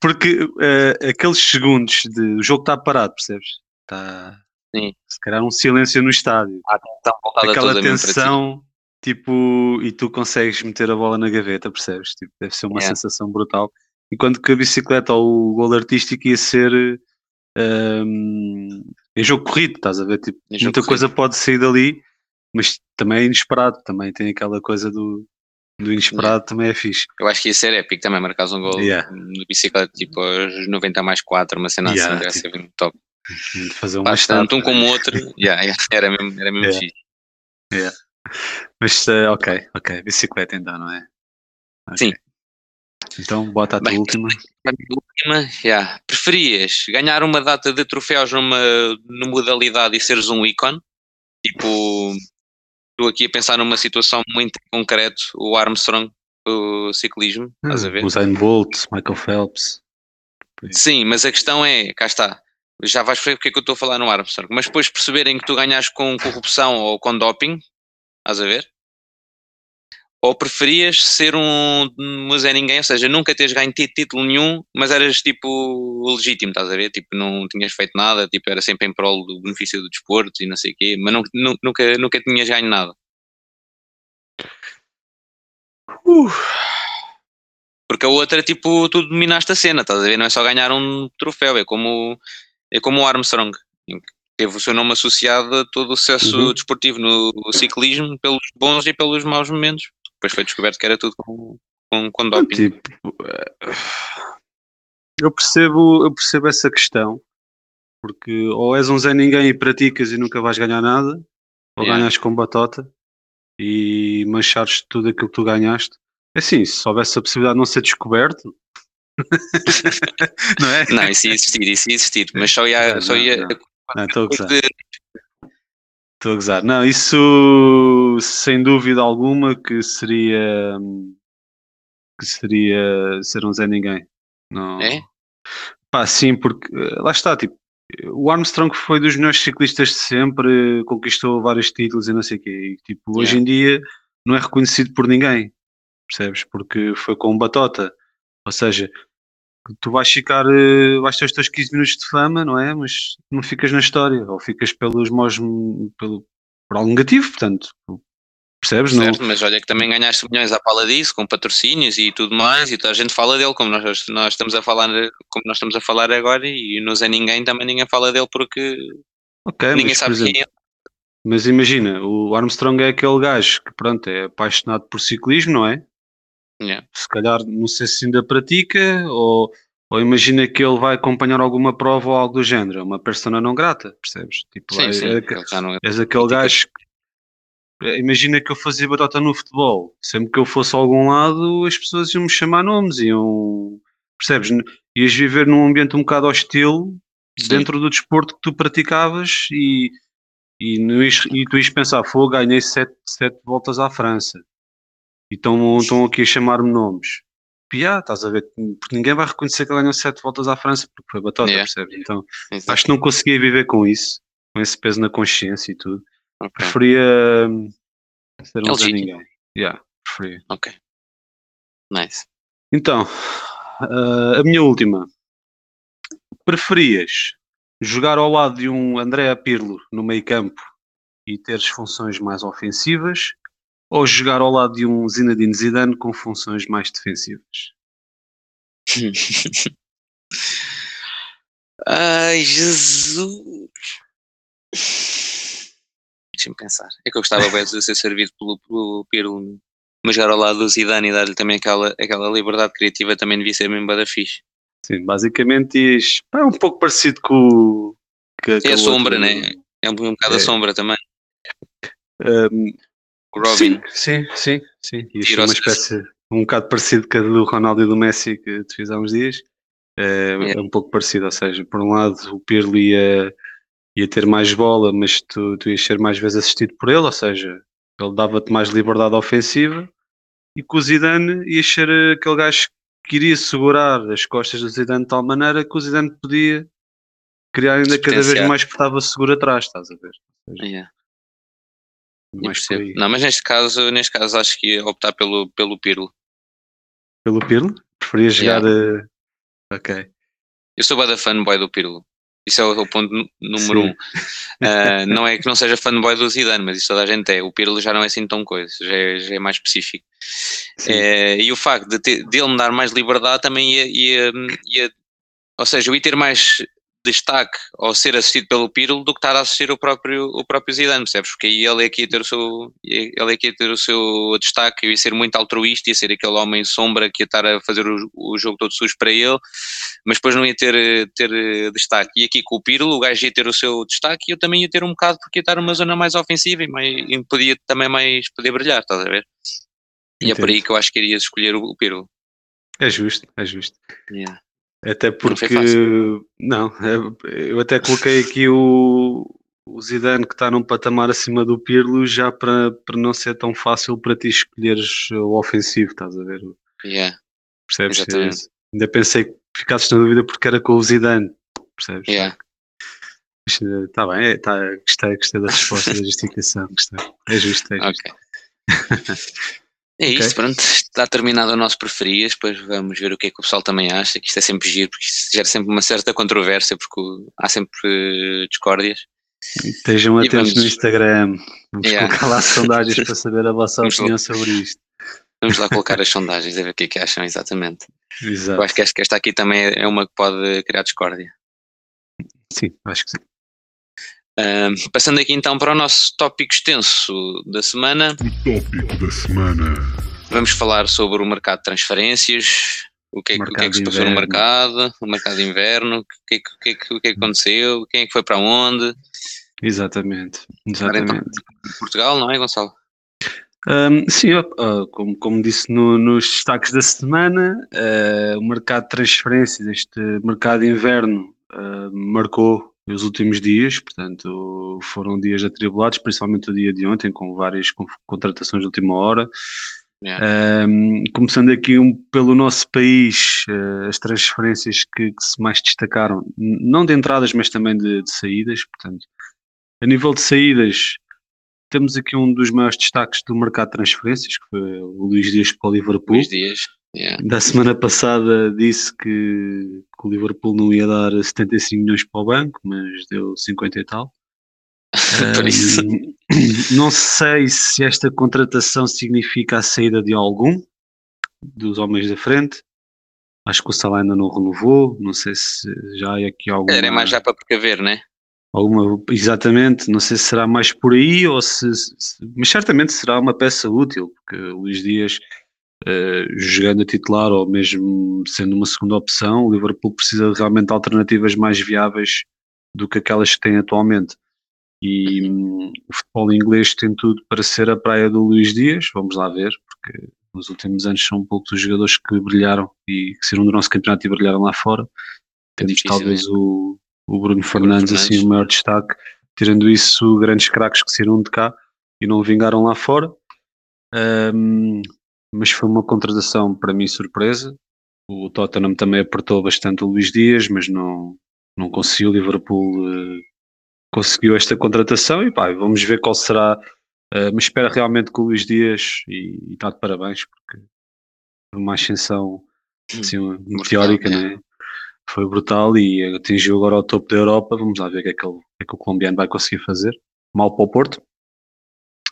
Porque eh, aqueles segundos de o jogo está parado, percebes? Está Sim. se calhar um silêncio no estádio. A atenção voltada Aquela ti. tensão, tipo, e tu consegues meter a bola na gaveta, percebes? Tipo, deve ser uma Yeah. sensação brutal. Enquanto que a bicicleta ou o gol artístico ia ser ehm, em jogo corrido, estás a ver? Tipo, muita corrido. coisa pode sair dali, mas também é inesperado, também tem aquela coisa do, do inesperado, também é fixe. Eu acho que ia ser épico também, marcares um gol Yeah. de bicicleta tipo aos 90 mais 4, uma cena Yeah, assim, deve ser mesmo top. Fazer uma Faz tanto um como o outro, yeah, yeah, era mesmo, era mesmo Yeah. fixe. Mas ok, ok, bicicleta então, não é? Ok. Sim. Então bota a tua Bem, última. A última, yeah. preferias ganhar uma data de troféus numa, numa modalidade e seres um ícone? Tipo, estou aqui a pensar numa situação muito concreta, o Armstrong, o ciclismo, estás a ver? Usain Bolt, Michael Phelps. Sim, mas a questão é, cá está, já vais ver porque é que eu estou a falar no Armstrong, mas depois perceberem que tu ganhaste com corrupção ou com doping, estás a ver? Ou preferias ser um, um Zé Ninguém, ou seja, nunca teres ganho título nenhum, mas eras tipo legítimo, estás a ver? Tipo, não tinhas feito nada, tipo, era sempre em prol do benefício do desporto e não sei o quê, mas nu- nu- nunca, nunca tinhas ganho nada. Uh, Porque a outra, tipo, tu dominaste a cena, estás a ver? Não é só ganhar um troféu, é como, é como o Armstrong, teve o seu nome associado a todo o sucesso Uhum. desportivo no ciclismo, pelos bons e pelos maus momentos. Depois foi descoberto que era tudo com, com, com doping. tipo, eh, eu percebo, eu percebo essa questão, porque ou és um Zé Ninguém e praticas e nunca vais ganhar nada, ou Yeah. ganhas com batota e manchares tudo aquilo que tu ganhaste. É assim, se houvesse a possibilidade de não ser descoberto, não é? Não, isso ia existir, isso ia existir, mas só ia. Não, só ia não. Não, estou a gozar. Estou a gozar. Não, isso sem dúvida alguma que seria que seria ser um Zé Ninguém. Não. É? Pá, sim, porque eh, lá está, tipo, o Armstrong foi dos melhores ciclistas de sempre, conquistou vários títulos e não sei o quê. E, tipo, hoje Yeah. em dia não é reconhecido por ninguém, percebes? Porque foi com batota. Ou seja, tu vais ficar, eh, vais ter os teus 15 minutos de fama, não é? Mas não ficas na história, ou ficas pelos maus, pelo, por algo negativo, portanto, percebes? Não, Certo, mas olha que também ganhaste milhões à pala disso, com patrocínios e tudo mais, e toda a gente fala dele, como nós, nós estamos a falar, como nós estamos a falar agora, e não é ninguém, também ninguém fala dele porque ok, ninguém mas, sabe exemplo, quem é. Mas imagina, o Armstrong é aquele gajo que, pronto, é apaixonado por ciclismo, não é? Yeah. Se calhar, não sei se ainda pratica, ou, ou imagina que ele vai acompanhar alguma prova ou algo do género, é uma persona não grata, percebes? Tipo, Sim, é- sim, é- já não é. és aquele gajo que, é, imagina que eu fazia batota no futebol, sempre que eu fosse a algum lado, as pessoas iam me chamar nomes, iam, percebes? Ias viver num ambiente um bocado hostil Sim. dentro do desporto que tu praticavas e, e, ias- e tu ias pensar, foi, ganhei sete, sete voltas à França e estão aqui a chamar-me nomes. Piá, estás a ver? Porque ninguém vai reconhecer que ele ganhou sete voltas à França porque foi batota, Yeah. percebes? Então Exato. acho que não conseguia viver com isso, com esse peso na consciência e tudo. Ok, Preferia hum, ser um. Ninguém. Yeah, preferia. ok. Nice. Então, ah, a minha última. Preferias jogar ao lado de um André Pirlo no meio campo e teres funções mais ofensivas ou jogar ao lado de um Zinedine Zidane com funções mais defensivas? Ai, Jesus. Deixa-me pensar. É que eu gostava bem de ser servido pelo, pelo Pirlo. mas jogar ao lado do Zidane e dar-lhe também aquela, aquela liberdade criativa também devia ser mesmo bada fixe. Sim, basicamente diz, é um pouco parecido com que, É a sombra, outro, né? É um, um bocado é. a sombra também. Um, Robin. Sim, sim, sim. sim. é uma espécie, um bocado parecido com a do Ronaldo e do Messi que te fiz há uns dias. É, é. é, um pouco parecido, ou seja, por um lado o Pirlo ia, ia ter mais bola, mas tu, tu ias ser mais vezes assistido por ele, ou seja, ele dava-te mais liberdade ofensiva e com o Zidane ia ser aquele gajo que iria segurar as costas do Zidane de tal maneira que o Zidane podia criar ainda cada vez mais que estava seguro atrás, estás a ver? Seja, yeah. Mais não, mas neste caso, neste caso acho que ia optar pelo, pelo Pirlo. Pelo Pirlo? Preferia jogar yeah. uh... ok. Eu sou bada fanboy do Pirlo. Isso é o, ponto número Sim. um. Uh, não é que não seja fanboy do Zidane, mas isso toda a gente é. O Pirlo já não é assim tão coisa, já é, já é mais específico. Uh, e o facto de, ter, de ele me dar mais liberdade também ia, ia, ia, ou seja, eu ia ter mais destaque ao ser assistido pelo Pirlo do que estar a assistir o próprio, o próprio Zidane, percebes? Porque aí ele é que ia ter o seu, ele é que ia ter o seu destaque, ia ser muito altruísta, ia ser aquele homem sombra que ia estar a fazer o, o jogo todo sujo para ele, mas depois não ia ter, ter destaque. E aqui com o Pirlo, o gajo ia ter o seu destaque e eu também ia ter um bocado porque ia estar numa zona mais ofensiva e, mais, e podia também mais poder brilhar, estás a ver? E é por aí que eu acho que iria escolher o, o Pirlo. É justo, é justo. Yeah. Até porque. Não, é, eu até coloquei aqui o, o Zidane que está num patamar acima do Pirlo já para, para não ser tão fácil para ti escolheres o ofensivo, estás a ver? Yeah. Percebes? Exatamente. Ainda pensei que ficasses na dúvida porque era com o Zidane, percebes? Yeah. Está bem, é, tá, gostei, gostei da resposta, da justificação, gostei. É justo, é justo. Ok. É okay. isso, pronto, está terminado o nosso preferias, depois vamos ver o que é que o pessoal também acha, que isto é sempre giro, porque isto gera sempre uma certa controvérsia, porque há sempre discórdias. Estejam atentos vamos... no Instagram, vamos yeah. colocar lá sondagens para saber a vossa vamos opinião lá. sobre isto. Vamos lá colocar as sondagens, a ver o que é que acham exatamente. Exato. Eu acho que esta aqui também é uma que pode criar discórdia. Sim, acho que sim passando aqui então para o nosso tópico extenso da semana. O tópico da semana. Vamos falar sobre o mercado de transferências, o que é, o que, é que se passou no mercado, o mercado de inverno, o que, é que, o que, é que, o que, é que aconteceu, quem é que foi para onde. Exatamente, exatamente. Portugal, não é, Gonçalo? Um, sim, uh, como, como disse no, nos destaques da semana, uh, o mercado de transferências, este mercado de inverno, uh, marcou os últimos dias, portanto, foram dias atribulados, principalmente o dia de ontem, com várias contratações de última hora. Yeah. Um, começando aqui um, pelo nosso país, uh, as transferências que, que, se mais destacaram, não de entradas, mas também de, de, saídas. Portanto, a nível de saídas, temos aqui um dos maiores destaques do mercado de transferências, que foi o Luís Dias para o Liverpool. Luís Dias. Yeah. Da semana passada disse que, que, o Liverpool não ia dar 75 milhões para o banco, mas deu 50 e tal. Por isso. Um, não sei se esta contratação significa a saída de algum dos homens da frente. Acho que o Salah ainda não renovou. Não sei se já há aqui alguma. Era mais já para precaver, né? Alguma, exatamente, não sei se será mais por aí ou se, se, mas certamente será uma peça útil, porque o Luís Dias uh, jogando a titular ou mesmo sendo uma segunda opção, o Liverpool precisa realmente de alternativas mais viáveis do que aquelas que tem atualmente. E um, o futebol inglês tem tudo para ser a praia do Luís Dias, vamos lá ver, porque nos últimos anos são poucos os jogadores que brilharam e que saíram do nosso campeonato e brilharam lá fora. Temos é talvez o, o Bruno Fernandes, Fernandes, assim, o maior destaque. Tirando isso, grandes craques que saíram de cá e não vingaram lá fora. Um, mas foi uma contratação para mim surpresa. O Tottenham também apertou bastante o Luís Dias, mas não, não conseguiu. O Liverpool uh, conseguiu esta contratação e pá, vamos ver qual será. Uh, mas espera realmente que o Luís Dias, e, e está de parabéns, porque uma ascensão assim, meteórica, né? foi brutal e atingiu agora o topo da Europa. Vamos lá ver o que é que, ele, que, é que o colombiano vai conseguir fazer. Mal para o Porto.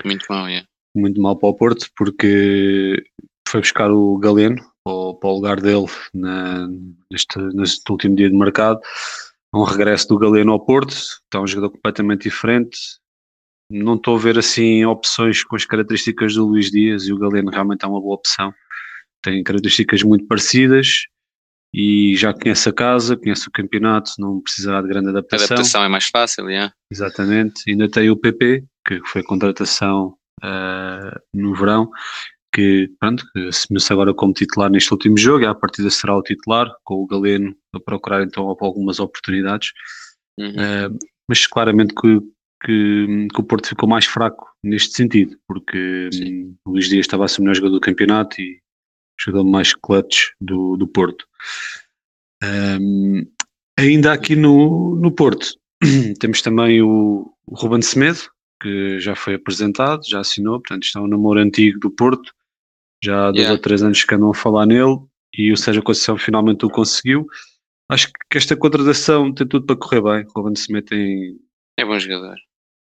Muito mal, é muito mal para o Porto porque foi buscar o Galeno para, o lugar dele na, neste, neste último dia de mercado. Um regresso do Galeno ao Porto, está um jogador completamente diferente. não estou a ver assim opções com as características do Luís Dias e o Galeno realmente é uma boa opção. Tem características muito parecidas e já conhece a casa, conhece o campeonato, não precisará de grande A adaptação. adaptação é mais fácil, yeah. Exatamente. Ainda tem o PP, que foi a contratação no verão, que pronto, que assumiu-se agora como titular neste último jogo, e à partida será o titular, com o Galeno a procurar então algumas oportunidades. Uhum. Uh, mas claramente que, que, que o Porto ficou mais fraco neste sentido, porque hum, o Luís Dias estava a ser o melhor jogador do campeonato e o jogador mais clutch do, do Porto. Um, ainda aqui no, no Porto, temos também o, o Ruben Semedo, que já foi apresentado, já assinou, portanto isto é um namoro antigo do Porto, já há dois Yeah. ou três anos que andam a falar nele e o Sérgio Conceição finalmente o conseguiu. Acho que esta contratação tem tudo para correr bem. O Ruben Semedo tem, É bom jogador.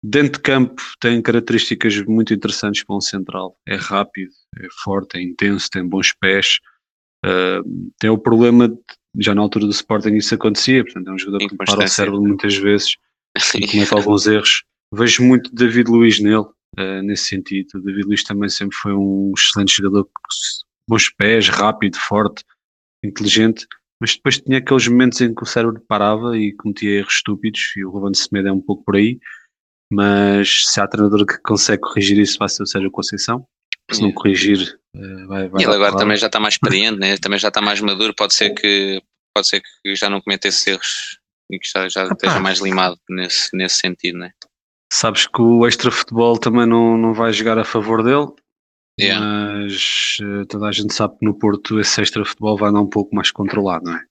dentro de campo, tem características muito interessantes para um central. É rápido, é forte, é intenso, tem bons pés. Ah, tem o problema, de, já na altura do Sporting isso acontecia, portanto é um jogador que para o cérebro muitas vezes e comete alguns erros. Vejo muito David Luiz nele, eh, nesse sentido. O David Luiz também sempre foi um excelente jogador, com bons pés, rápido, forte, inteligente, mas depois tinha aqueles momentos em que o cérebro parava e cometia erros estúpidos, e o Ruben Semedo é um pouco por aí. Mas se há treinador que consegue corrigir isso, vai ser o Sérgio Conceição. Se não corrigir, eh, vai, vai ele agora também já está mais experiente, né? também já está mais maduro, pode ser que, pode ser que já não cometa esses erros e que já, já esteja mais limado nesse, nesse sentido, né? Sabes que o extra futebol também não, não vai jogar a favor dele, Yeah. mas eh, toda a gente sabe que no Porto esse extra futebol vai andar um pouco mais controlado, não é?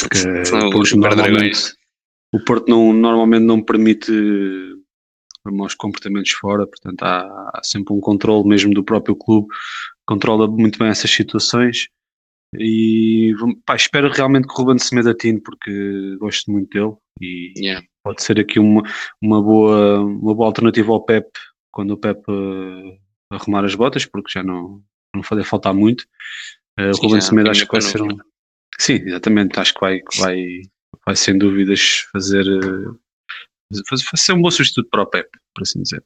Porque o Porto, normalmente, o Porto não, normalmente não permite maus comportamentos fora, portanto há, há sempre um controle mesmo do próprio clube, controla muito bem essas situações e pá, espero realmente que o Ruben Semedo atine porque gosto muito dele e, Yeah. pode ser aqui uma, uma, boa, uma boa alternativa ao Pep quando o Pep eh, arrumar as botas, porque já não, não vai faltar muito. Eh, o Sim, Ruben já Semedo acho que vai ser um. novo. Sim, exatamente, acho que vai, que vai, vai sem dúvidas fazer. eh, faz- vai ser um bom substituto para o Pep, por assim dizer.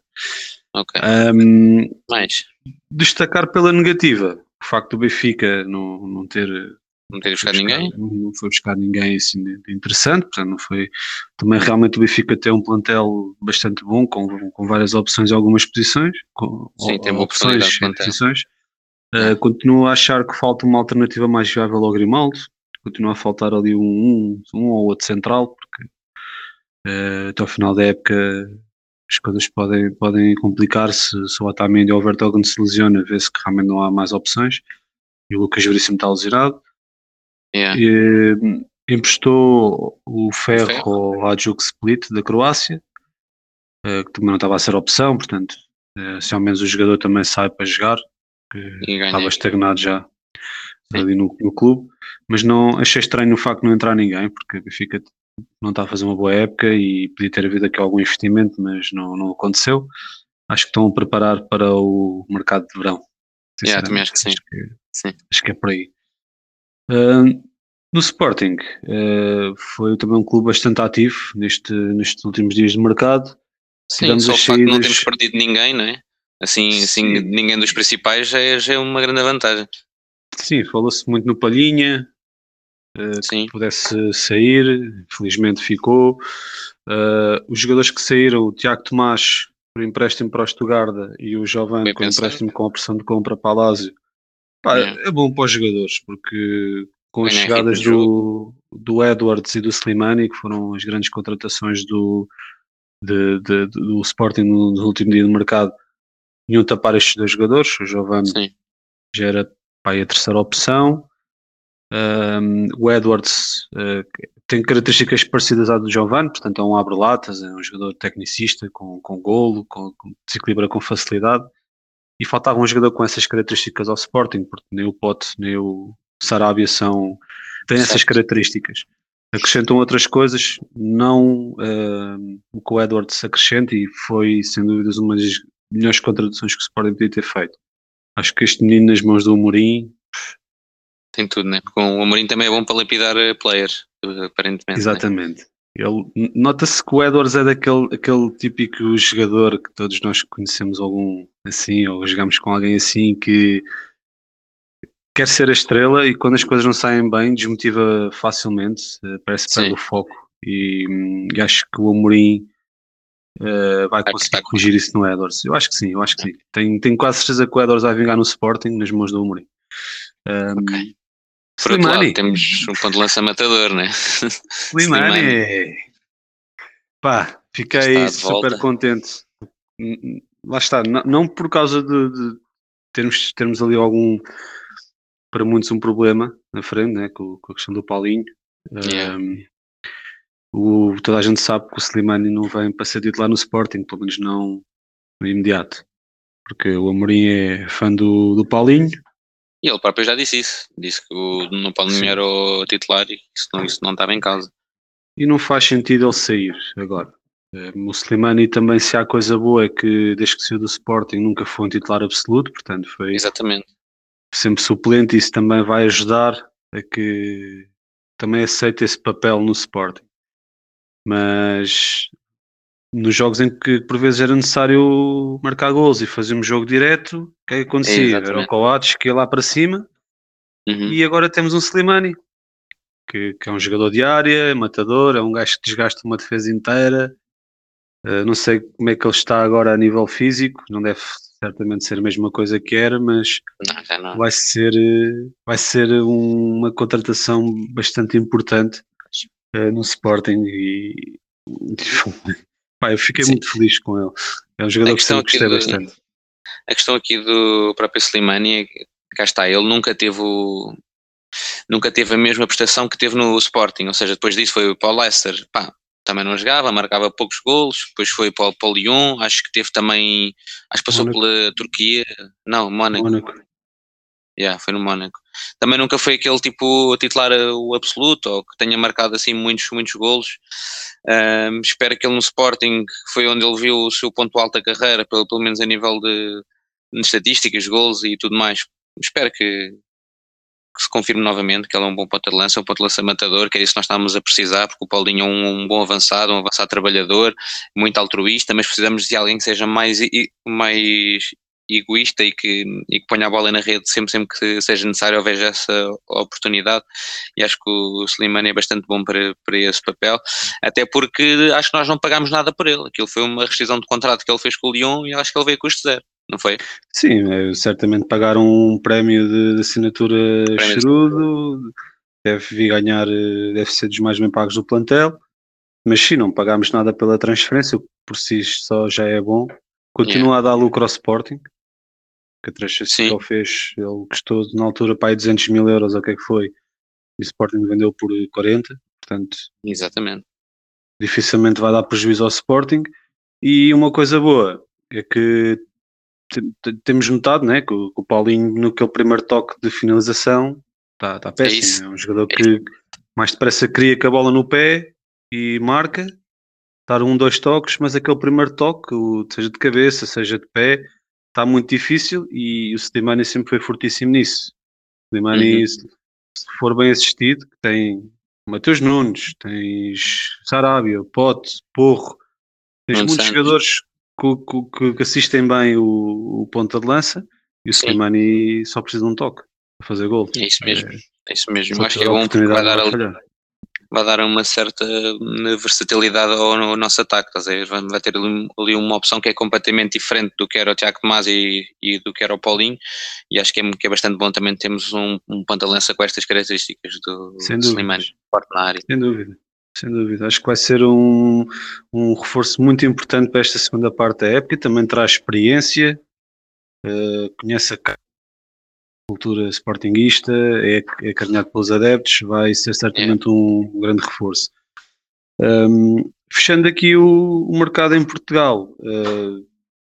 Ok. Ahm, Mais. destacar pela negativa, o facto do Benfica não, não ter Não ter foi buscado ninguém. Não, foi buscar ninguém assim interessante, portanto não foi. Também realmente o Benfica tem um plantel bastante bom, com, com várias opções em algumas posições. Com, Sim, tem boa opções em posições. Uh, continuo a achar que falta uma alternativa mais viável ao Grimaldo. Continua a faltar ali um, um, um ou outro central, porque uh, até ao final da época as coisas podem, podem complicar-se. Se o Otamendi ou o Vertonghen se lesiona, vê-se que realmente não há mais opções. E o Lucas Veríssimo está lesionado. Yeah. Eh, emprestou o Ferro, Ferro. ao Hajduk Split da Croácia, eh, que também não estava a ser opção, portanto, eh, se ao menos o jogador também sai para jogar, que E estava estagnado já Sim. ali no, no clube, mas não achei estranho o facto de não entrar ninguém, porque o Benfica não está a fazer uma boa época e podia ter havido aqui algum investimento, mas não, não aconteceu. Acho que estão a preparar para o mercado de verão. Yeah, também acho que sim. Acho que, Sim. acho que é por aí. No Sporting, eh, foi também um clube bastante ativo neste, nestes últimos dias de mercado. Sim, Tivemos só o facto de não termos perdido ninguém, não é? Assim, assim Sim. ninguém dos principais já é, já é uma grande vantagem. Sim, falou-se muito no Palhinha, eh, Sim, que pudesse sair, felizmente ficou. Eh, os jogadores que saíram, o Tiago Tomás por empréstimo para o Stuttgart e o Bem com empréstimo com opção de compra para a Lazio. Pá, Yeah. É bom para os jogadores, porque com as chegadas do, do Edwards e do Slimani, que foram as grandes contratações do, de- de- do Sporting no, no último dia de mercado, iam tapar estes dois jogadores. O Giovanni sim. já era pá, a terceira opção. Um, o Edwards uh, tem características parecidas à do Giovanni, portanto é um abre-latas, é um jogador tecnicista com, com golo, com, com, desequilibra com facilidade. E faltava um jogador com essas características ao Sporting, porque nem o Pote nem o Sarabia são, têm essas Certo. características. Acrescentam outras coisas, não uh, o que o Edwards acrescenta, e foi sem dúvidas uma das melhores contratações que o Sporting podia ter feito. Acho que este menino nas mãos do Amorim Tem tudo, né? Porque o Amorim também é bom para lapidar eh, players, eh, aparentemente. né? Ele nota-se que o Edwards é daquele aquele típico jogador que todos nós conhecemos algum assim, ou jogamos com alguém assim que quer ser a estrela e quando as coisas não saem bem desmotiva facilmente, eh, parece que perde o foco e, e, acho que o Amorim uh, vai conseguir corrigir isso no Edwards. Eu acho que sim, eu acho que sim. Tenho, tenho quase certeza que o Edwards vai vingar no Sporting nas mãos do Amorim. Um, okay. Por outro lado, temos um ponto de lança matador, né? Slimani. Pá, fiquei super volta. contente. Lá está, não, não por causa de, de, termos, termos ali algum, para muitos, um problema na frente, né? com, com a questão do Paulinho. Yeah. Um, o, toda a gente sabe que o Slimani não vem para ser titular no Sporting, pelo menos não no imediato. Porque o Amorim é fã do, do Paulinho, e ele próprio já disse isso. Disse que o Nuno Palhinha era o titular e isso não, isso não estava em causa. E não faz sentido ele sair agora. Eh, o Slimani também, se há coisa boa, é que desde que saiu do Sporting nunca foi um titular absoluto, portanto foi Exatamente. sempre suplente. Isso também vai ajudar a que também aceite esse papel no Sporting. Mas nos jogos em que por vezes era necessário marcar gols e fazíamos jogo direto, o que é que acontecia? É, era o Coates que ia lá para cima uhum. e agora temos um Slimani que, que, é um jogador de área, é matador, é um gajo que desgasta uma defesa inteira. Uh, não sei como é que ele está agora a nível físico, não deve certamente ser a mesma coisa que era, mas não, não. vai ser, vai ser uma contratação bastante importante uh, no Sporting e Pá, eu fiquei Sim. muito feliz com ele. É um jogador que sempre gostei do, bastante. A questão aqui do próprio Slimani é que cá está, ele nunca teve o, nunca teve a mesma prestação que teve no Sporting, ou seja, depois disso foi para o Leicester, pá, também não jogava, marcava poucos golos, depois foi para o, para o Lyon, acho que teve também, acho que passou pela Turquia, não, Mónaco. Mónaco. Yeah, foi no Mónaco. Também nunca foi aquele tipo titular o absoluto ou que tenha marcado assim muitos, muitos golos. Um, espero que ele no Sporting, foi onde ele viu o seu ponto alto da carreira, pelo, pelo menos a nível de, de estatísticas, golos e tudo mais. Espero que, que, se confirme novamente que ele é um bom ponto de lança, um ponto de lança matador, que é isso que nós estamos a precisar, porque o Paulinho é um, um bom avançado, um avançado trabalhador, muito altruísta, mas precisamos de alguém que seja mais, mais egoísta e que, e que ponha a bola na rede sempre, sempre que seja necessário ou veja essa oportunidade e acho que o Slimani é bastante bom para, para esse papel, até porque acho que nós não pagámos nada por ele, aquilo foi uma rescisão de contrato que ele fez com o Lyon e acho que ele veio a custo zero, não foi? Sim, é, certamente pagaram um prémio de, de assinatura cherudo, deve vir ganhar, deve ser dos mais bem pagos do plantel, mas sim, não pagámos nada pela transferência, por si só já é bom. Continua yeah. a dar lucro ao Sporting, que a que ele fez, ele custou na altura para aí 200 mil euros, ou o que é que foi, e o Sporting vendeu por 40, portanto. Exatamente. Dificilmente vai dar prejuízo ao Sporting. E uma coisa boa é que temos notado né, que, o, que o Paulinho, no aquele primeiro toque de finalização, está tá, tá péssimo. É, é, um jogador é que mais depressa cria com a bola no pé e marca, dar um, dois toques, mas aquele primeiro toque, seja de cabeça, seja de pé, está muito difícil e o Slimani sempre foi fortíssimo nisso. O Slimani, uhum. se for bem assistido, tem Mateus Nunes, tens Sarabia, Pote, Porro, tens muitos jogadores que, que, que, assistem bem o, o ponta de lança e o Slimani só precisa de um toque para fazer gol. É isso mesmo, é, é isso mesmo. Acho que é bom porque vai dar ali, vai dar uma certa hum, versatilidade ao, nosso ataque, estás a ver? Vai ter ali uma opção que é completamente diferente do que era o Tiago Tomás e, e, do que era o Paulinho, e acho que é, que é bastante bom também termos um, um pantalança com estas características do Slimani, forte na área. Sem dúvida. Sem dúvida, acho que vai ser um, um reforço muito importante para esta segunda parte da época também traz experiência, uh, conhece a cultura sportinguista, é, é carinhado pelos adeptos, vai ser certamente é. um, um, grande reforço. Um, fechando aqui o, o, mercado em Portugal, uh,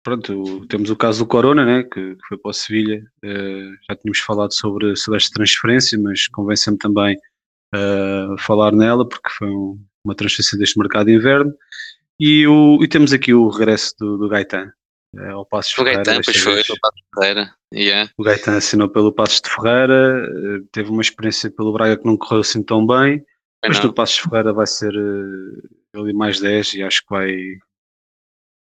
pronto, temos o caso do Corona, né, que, que foi para o Sevilha, uh, já tínhamos falado sobre, sobre esta transferência, mas convém sempre também uh, falar nela, porque foi um, uma transferência deste mercado de inverno, e, o, e temos aqui o regresso do, do Gaetan, é, ao Passos o Ferreira. Gaetan, pois foi, o Passos Ferreira. Yeah. O Gaetan assinou pelo Passos de Ferreira, eh, teve uma experiência pelo Braga que não correu assim tão bem, Mas no Passos Ferreira vai ser uh, ali mais 10 e acho que vai,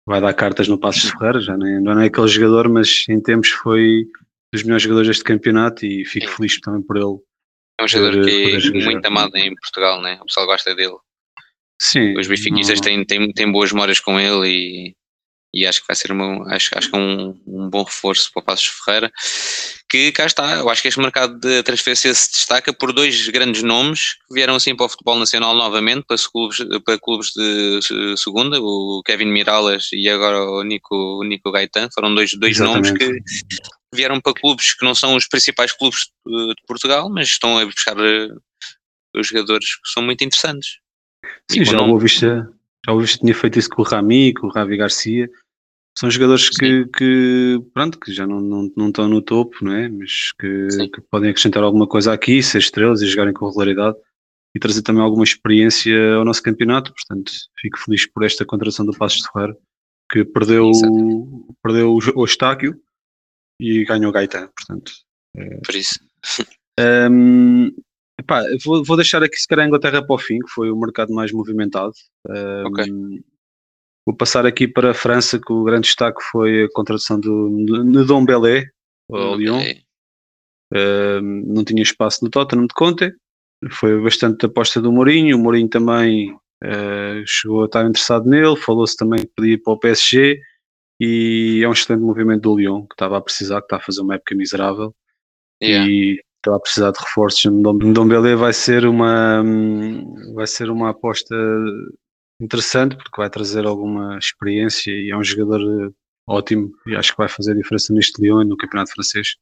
vai dar cartas no Passos de Ferreira. Já nem, não é aquele jogador, mas em tempos foi dos melhores jogadores deste campeonato e fico Sim. feliz também por ele. É um jogador que é muito amado em Portugal, né? o pessoal gosta dele. Sim. Os benfiquistas não... têm, têm, têm boas memórias com ele e e acho que vai ser uma, acho, acho que é um, um bom reforço para o Passos Ferreira, que cá está, eu acho que este mercado de transferência se destaca por dois grandes nomes que vieram assim para o futebol nacional novamente, para clubes, para clubes de segunda, o Kevin Miralles e agora o Nico, o Nico Gaetan, foram dois, dois nomes que vieram para clubes que não são os principais clubes de, de Portugal, mas estão a buscar eh, os jogadores que são muito interessantes. Sim, já o Vista já ouviste que tinha feito isso com o Rami, com o Ravi Garcia. São jogadores que, que, pronto, que já não, não, não estão no topo, não é? mas que, que, podem acrescentar alguma coisa aqui, ser estrelas e jogarem com regularidade e trazer também alguma experiência ao nosso campeonato. Portanto, fico feliz por esta contratação do Passos de Ferreira, que perdeu, perdeu o Estáquio e ganhou o Gaetan. Portanto, é, por isso. Um, Epá, vou, vou deixar aqui se calhar a Inglaterra para o fim, que foi o mercado mais movimentado. Um, okay. Vou passar aqui para a França, que o grande destaque foi a contratação do Nedon Belé ao Lyon. Um, não tinha espaço no Tottenham de Conte. Foi bastante aposta do Mourinho. O Mourinho também uh, chegou a estar interessado nele. Falou-se também que podia ir para o PSG. E é um excelente movimento do Lyon, que estava a precisar, que está a fazer uma época miserável. Yeah. E estava a precisar de reforços. Ndombele vai ser uma vai ser uma aposta interessante porque vai trazer alguma experiência e é um jogador ótimo e acho que vai fazer diferença neste Lyon e no campeonato francês.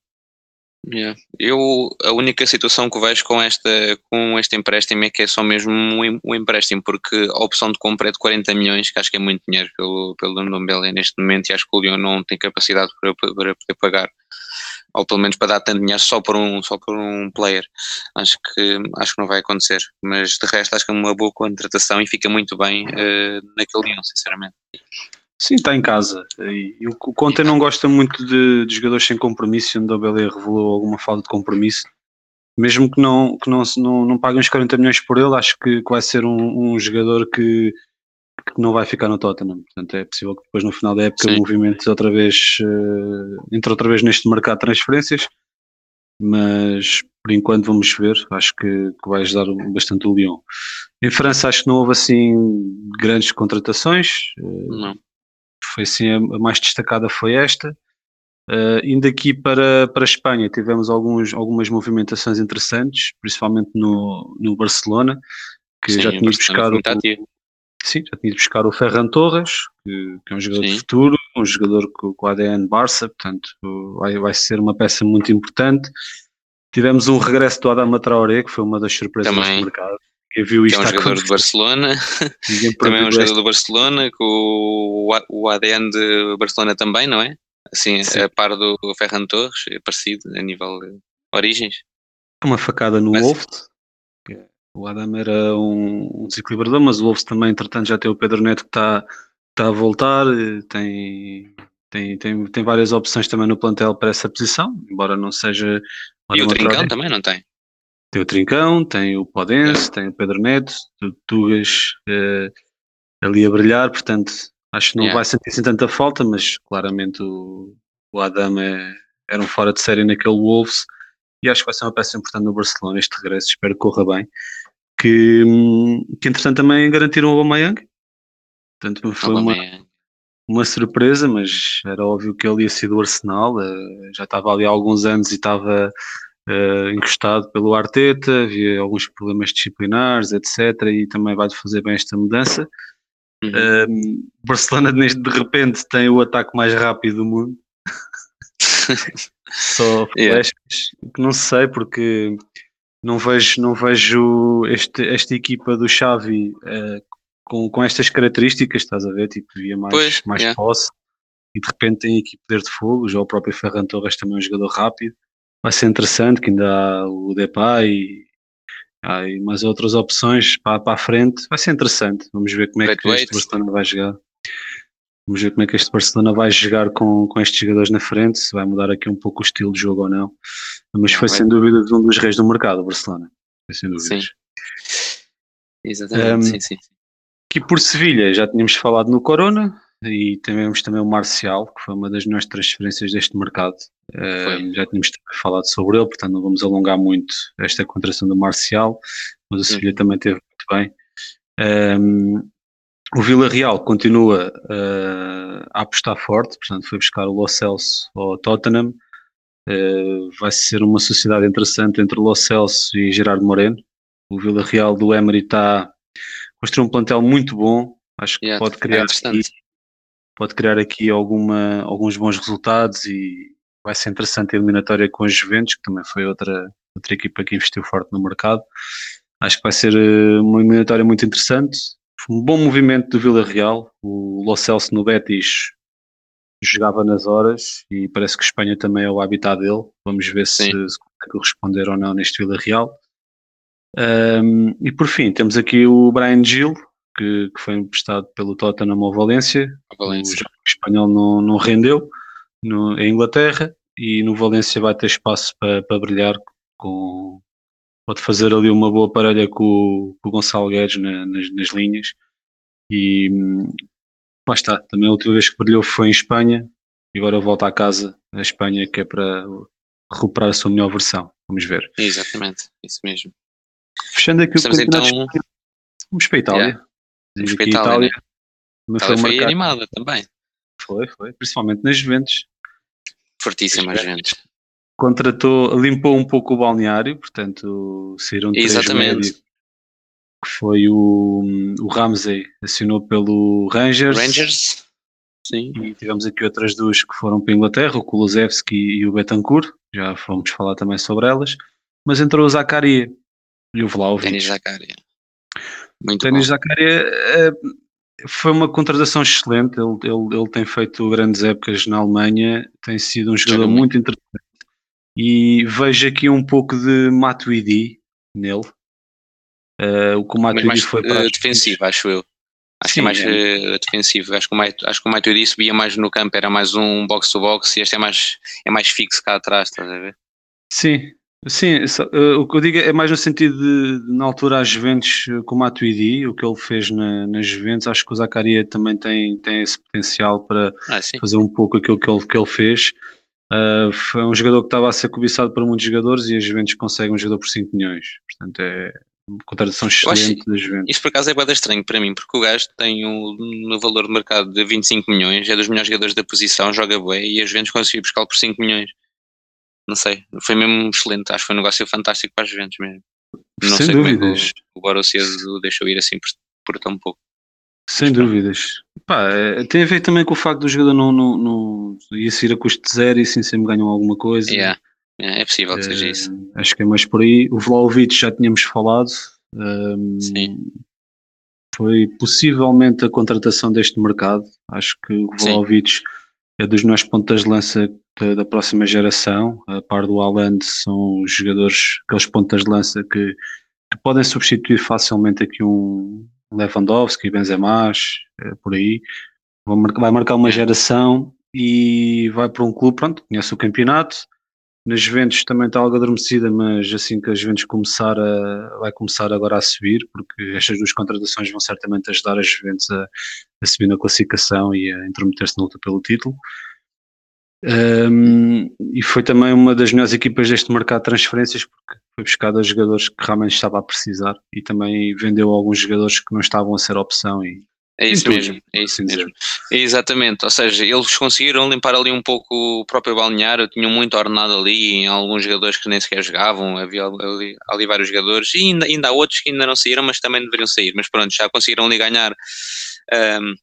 Yeah. Eu a única situação que vejo com esta com este empréstimo é que é só mesmo um, um empréstimo porque a opção de compra é de 40 milhões que acho que é muito dinheiro pelo pelo Ndombele neste momento e acho que o Lyon não tem capacidade para, para poder pagar ou pelo menos para dar tanto dinheiro só por um, só por um player. Acho que, acho que não vai acontecer, mas de resto acho que é uma boa contratação e fica muito bem uh, naquele Lyon, sinceramente. Sim, está em casa. E, o Conte não gosta muito de, de jogadores sem compromisso, onde o Belé revelou alguma falta de compromisso. Mesmo que não, que não, não, não paguem os 40 milhões por ele, acho que, vai ser um, um jogador que, que não vai ficar no Tottenham. Portanto, é possível que depois no final da época Sim. movimente outra vez, uh, entre outra vez neste mercado de transferências, mas por enquanto vamos ver. Acho que, que vai ajudar bastante o Lyon. Em França, acho que não houve assim grandes contratações. Uh, não. Foi assim, a mais destacada foi esta. Uh, indo aqui para, para a Espanha, tivemos alguns, algumas movimentações interessantes, principalmente no, no Barcelona, que Sim, já tinha buscado. Sim, já tinha ido buscar o Ferran Torres, que, que é um jogador Sim. de futuro, um jogador com, com ADN Barça, portanto vai, vai ser uma peça muito importante. Tivemos um regresso do Adama Traoré, que foi uma das surpresas Também. do mercado. Quem viu isto é um jogador de Barcelona, também é um jogador do Barcelona, com o, ADN de Barcelona também, não é? Assim, Sim. a par do Ferran Torres, é parecido a nível de origens. Uma facada no Mas, Wolves, o Adam era um, um desequilibrador, mas o Wolves também, entretanto, já tem o Pedro Neto que está, está a voltar, tem, tem, tem, tem várias opções também no plantel para essa posição, embora não seja. E o Trincão também não tem? Tem o Trincão, tem o Podense, é. tem o Pedro Neto, o Tugas eh, ali a brilhar, portanto acho que não vai sentir assim tanta falta, mas claramente o, o Adam é, era um fora de série naquele Wolves e acho que vai ser uma peça importante no Barcelona este regresso, espero que corra bem que, que entretanto também garantiram o Aubameyang. Portanto, foi uma, uma surpresa, mas era óbvio que ele ia ser do Arsenal. Uh, já estava ali há alguns anos e estava uh, encostado pelo Arteta, havia alguns problemas disciplinares, etc. E também vai fazer bem esta mudança. Uhum. Uh, Barcelona, neste, de repente, tem o ataque mais rápido do mundo. Só flechas, yeah. que não sei, porque não vejo, não vejo este, esta equipa do Xavi uh, com, com estas características, estás a ver? Tipo, havia mais, pois, mais yeah. posse e de repente tem aqui poder de fogo. Já o próprio Ferran Torres também é um jogador rápido. Vai ser interessante, que ainda há o Depay e há mais outras opções para, para a frente. Vai ser interessante. Vamos ver como é que este Barcelona vai jogar. Vamos ver como é que este Barcelona vai jogar com, com estes jogadores na frente, se vai mudar aqui um pouco o estilo de jogo ou não. Mas foi sem dúvida um dos reis do mercado, o Barcelona. Foi sem dúvida. Exatamente, um, sim, sim. Aqui por Sevilha já tínhamos falado no Corona e temos também o Marcial, que foi uma das melhores transferências deste mercado. Um, já tínhamos falado sobre ele, portanto não vamos alongar muito esta contratação do Marcial, mas o Sevilha uhum. também teve muito bem. Um, o Vila Real continua uh, a apostar forte, portanto foi buscar o Lo Celso ao Tottenham. Uh, vai ser uma sociedade interessante entre o Lo Celso e Gerardo Moreno. O Vila Real do Emery está construiu um plantel muito bom. Acho que yeah, pode criar, é aqui, pode criar aqui alguma, alguns bons resultados e vai ser interessante a eliminatória com os Juventus, que também foi outra, outra equipa que investiu forte no mercado. Acho que vai ser eh, uma eliminatória muito interessante. Um bom movimento do Vila Real. O Lo Celso no Betis jogava nas horas e parece que Espanha também é o habitat dele. Vamos ver se, se consegue corresponder ou não neste Vila Real. Um, e por fim, temos aqui o Brian Gil, que, que foi emprestado pelo Tottenham ao Valência. Valência. O espanhol não, não rendeu no, em Inglaterra e no Valência vai ter espaço para, para brilhar com pode fazer ali uma boa parelha com, com o Gonçalo Guedes na, nas, nas, linhas e lá está, também a última vez que brilhou foi em Espanha e agora volta à casa na Espanha que é para recuperar a sua melhor versão, vamos ver. Exatamente, isso mesmo. Fechando aqui Estamos o campeonato então... Vamos para a Itália. Yeah. Vamos para a Itália. Itália, né? foi, foi animada também. Foi, foi. Principalmente nas Juventus. Fortíssima as Juventus. Contratou, limpou um pouco o balneário, portanto saíram três Exatamente. que foi o, o Ramsey, assinou pelo Rangers. Rangers. Sim. E tivemos aqui outras duas que foram para a Inglaterra, o Kulusevski e o Betancourt, já fomos falar também sobre elas. Mas entrou o Zacaria, e o Vlaovic. Denis Zakaria. Muito Denis Zakaria é, foi uma contratação excelente. Ele, ele, ele tem feito grandes épocas na Alemanha, tem sido um jogador muito interessante. E vejo aqui um pouco de Matuidi nele. Uh, o que o Matuidi mais, foi para. Uh, defensivo, acho eu. Acho Sim, que é mais é. uh, defensivo. Acho que, o Matuidi, acho que o Matuidi subia mais no campo, era mais um box-to-box -box, e este é mais, é mais fixo cá atrás, estás a ver? Sim, Sim, o que eu digo é mais no sentido de, na altura, as Juventus eh, com o Matuidi, o que ele fez na, nas Juventus, acho que o Zacaria também tem, tem esse potencial para ah, fazer um pouco aquilo que ele, que ele fez. Uh, foi um jogador que estava a ser cobiçado por muitos jogadores e as Juventus conseguem um jogador por 5 milhões. Portanto, é uma contratação excelente das Juventus. Isso por acaso é bem estranho para mim, porque o gajo tem um, no valor de mercado de 25 milhões, é dos melhores jogadores da posição, joga bem e as Juventus conseguiu buscar por 5 milhões não sei, foi mesmo excelente, acho que foi um negócio fantástico para as Juventus mesmo. Não Sem sei dúvidas. como o, o Borussia o deixou ir assim por, por tão pouco. Sem dúvidas. Pá, é, tem a ver também com o facto do jogador não, não, não ia sair a custo zero e assim sempre ganham alguma coisa. Yeah. É possível que seja isso. Acho que é mais por aí. O Vlaovic já tínhamos falado. Um, Sim. Foi possivelmente a contratação deste mercado. Acho que o Vlaovic Sim é dos nossos pontas de lança da, da, próxima geração. A par do Haaland, são os jogadores, aqueles pontas de lança que, que podem substituir facilmente aqui um Lewandowski, Benzema, é, por aí. Vai marcar uma geração e vai para um clube, pronto, conhece o campeonato. Nas Juventus também está algo adormecida, mas assim que as Juventus começar a, vai começar agora a subir, porque estas duas contratações vão certamente ajudar as Juventus a, a subir na classificação e a intrometer-se na luta pelo título. Um, e foi também uma das melhores equipas deste mercado de transferências porque foi buscada jogadores que realmente estava a precisar e também vendeu alguns jogadores que não estavam a ser opção e é isso mesmo, é isso mesmo. É exatamente, ou seja, eles conseguiram limpar ali um pouco o próprio balneário, tinham muito ordenado ali, em alguns jogadores que nem sequer jogavam, havia ali, ali vários jogadores, e ainda, ainda há outros que ainda não saíram, mas também deveriam sair, mas pronto, já conseguiram ali ganhar um,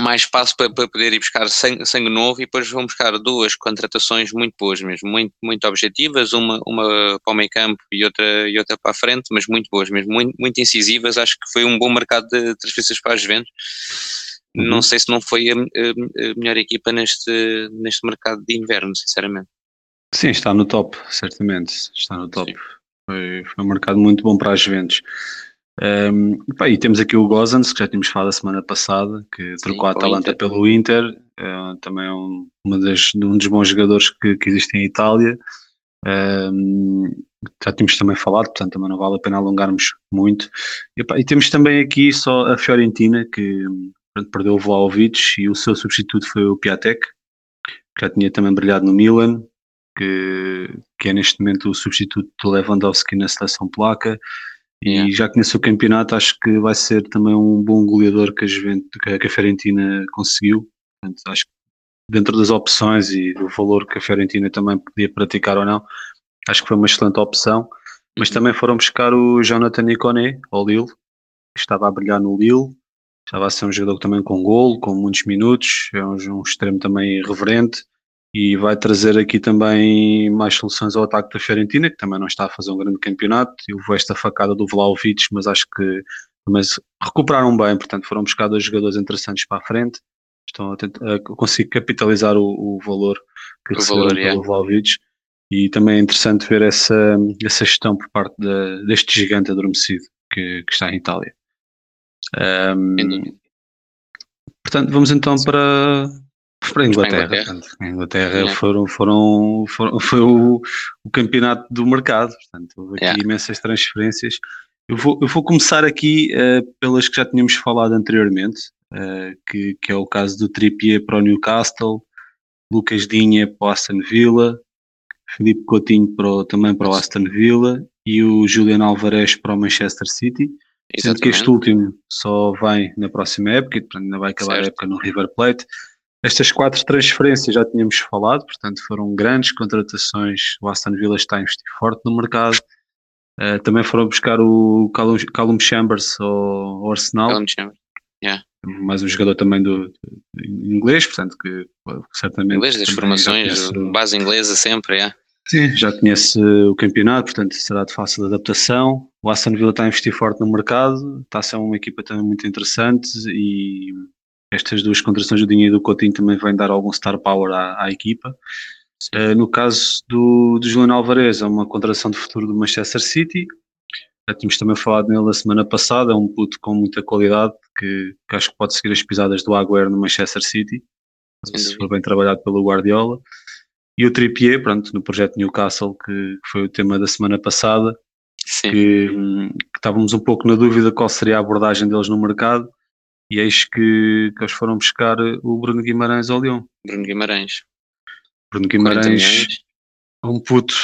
mais espaço para, para poder ir buscar sangue, sangue, novo e depois vão buscar duas contratações muito boas mesmo, muito, muito objetivas, uma, uma para o meio campo e outra, e outra para a frente, mas muito boas mesmo, muito, muito incisivas, acho que foi um bom mercado de transferências para as Juventus. Uhum. Não sei se não foi a, a, a, melhor equipa neste, neste mercado de inverno, sinceramente. Sim, está no top, certamente, está no top. Foi, foi um mercado muito bom para as Juventus. Um, pá, e temos aqui o Gozans, que já tínhamos falado a semana passada, que Sim, trocou a Atalanta Inter. pelo Inter, uh, também é um, uma das, um dos bons jogadores que, que existe em Itália. Um, já tínhamos também falado, portanto também não vale a pena alongarmos muito. E, e temos também aqui só a Fiorentina, que perdeu o Vlaovic e o seu substituto foi o Piatek, que já tinha também brilhado no Milan, que, que é neste momento o substituto do Lewandowski na seleção polaca. E yeah. já conhece o campeonato, acho que vai ser também um bom goleador que a, Juventus, que a Fiorentina conseguiu. Portanto, acho que dentro das opções e do valor que a Fiorentina também podia praticar ou não, acho que foi uma excelente opção. Mas também foram buscar o Jonathan Iconé ao Lille, que estava a brilhar no Lille, estava a ser um jogador também com golo, com muitos minutos, é um, um extremo também reverente e vai trazer aqui também mais soluções ao ataque da Fiorentina, que também não está a fazer um grande campeonato. Eu vou esta facada do Vlaovic, mas acho que mas recuperaram bem, portanto foram buscar dois jogadores interessantes para a frente estão a, tentar, a conseguir capitalizar o, o valor que o receberam valor, pelo. Vlaovic e também é interessante ver essa, essa gestão por parte de, deste gigante adormecido que, que está em Itália. Um, portanto, vamos então para, para a Inglaterra. Inglaterra. Portanto, a Inglaterra é. foram, foram, foram, foi o, o campeonato do mercado, portanto, houve aqui é. imensas transferências. Eu vou, eu vou começar aqui uh, pelas que já tínhamos falado anteriormente, uh, que, que, é o caso do Trippier para o Newcastle, Lucas Dinha para o Aston Villa, Felipe Coutinho para o, também para o Aston Villa e o Julian Alvarez para o Manchester City. Sendo que este último só vai na próxima época, ainda vai acabar certo. a época no River Plate. Estas quatro transferências já tínhamos falado, portanto foram grandes contratações. O Aston Villa está a investir forte no mercado. Uh, também foram buscar o Callum, Callum Chambers ao, ao Arsenal. Callum Chambers. Yeah. Mais um jogador também do, do inglês, portanto, que certamente. Inglês das formações, base inglesa sempre, é. Sim, já conhece o campeonato, portanto será de fácil adaptação. O Aston Villa está a investir forte no mercado, está a ser uma equipa também muito interessante e estas duas contratações do Dinho e do Coutinho também vêm dar algum star power à, à equipa. Uh, no caso do, do Juliano Alvarez, é uma contratação de futuro do Manchester City, já tínhamos também falado nele a semana passada, é um puto com muita qualidade que, que acho que pode seguir as pisadas do Agüero no Manchester City, se for bem trabalhado pelo Guardiola. E o Trippier, pronto, no projeto Newcastle, que, foi o tema da semana passada, que, hum, que, estávamos um pouco na dúvida qual seria a abordagem deles no mercado, e eis que, que eles foram buscar o Bruno Guimarães ao Leão. Bruno Guimarães. Bruno Guimarães, um puto,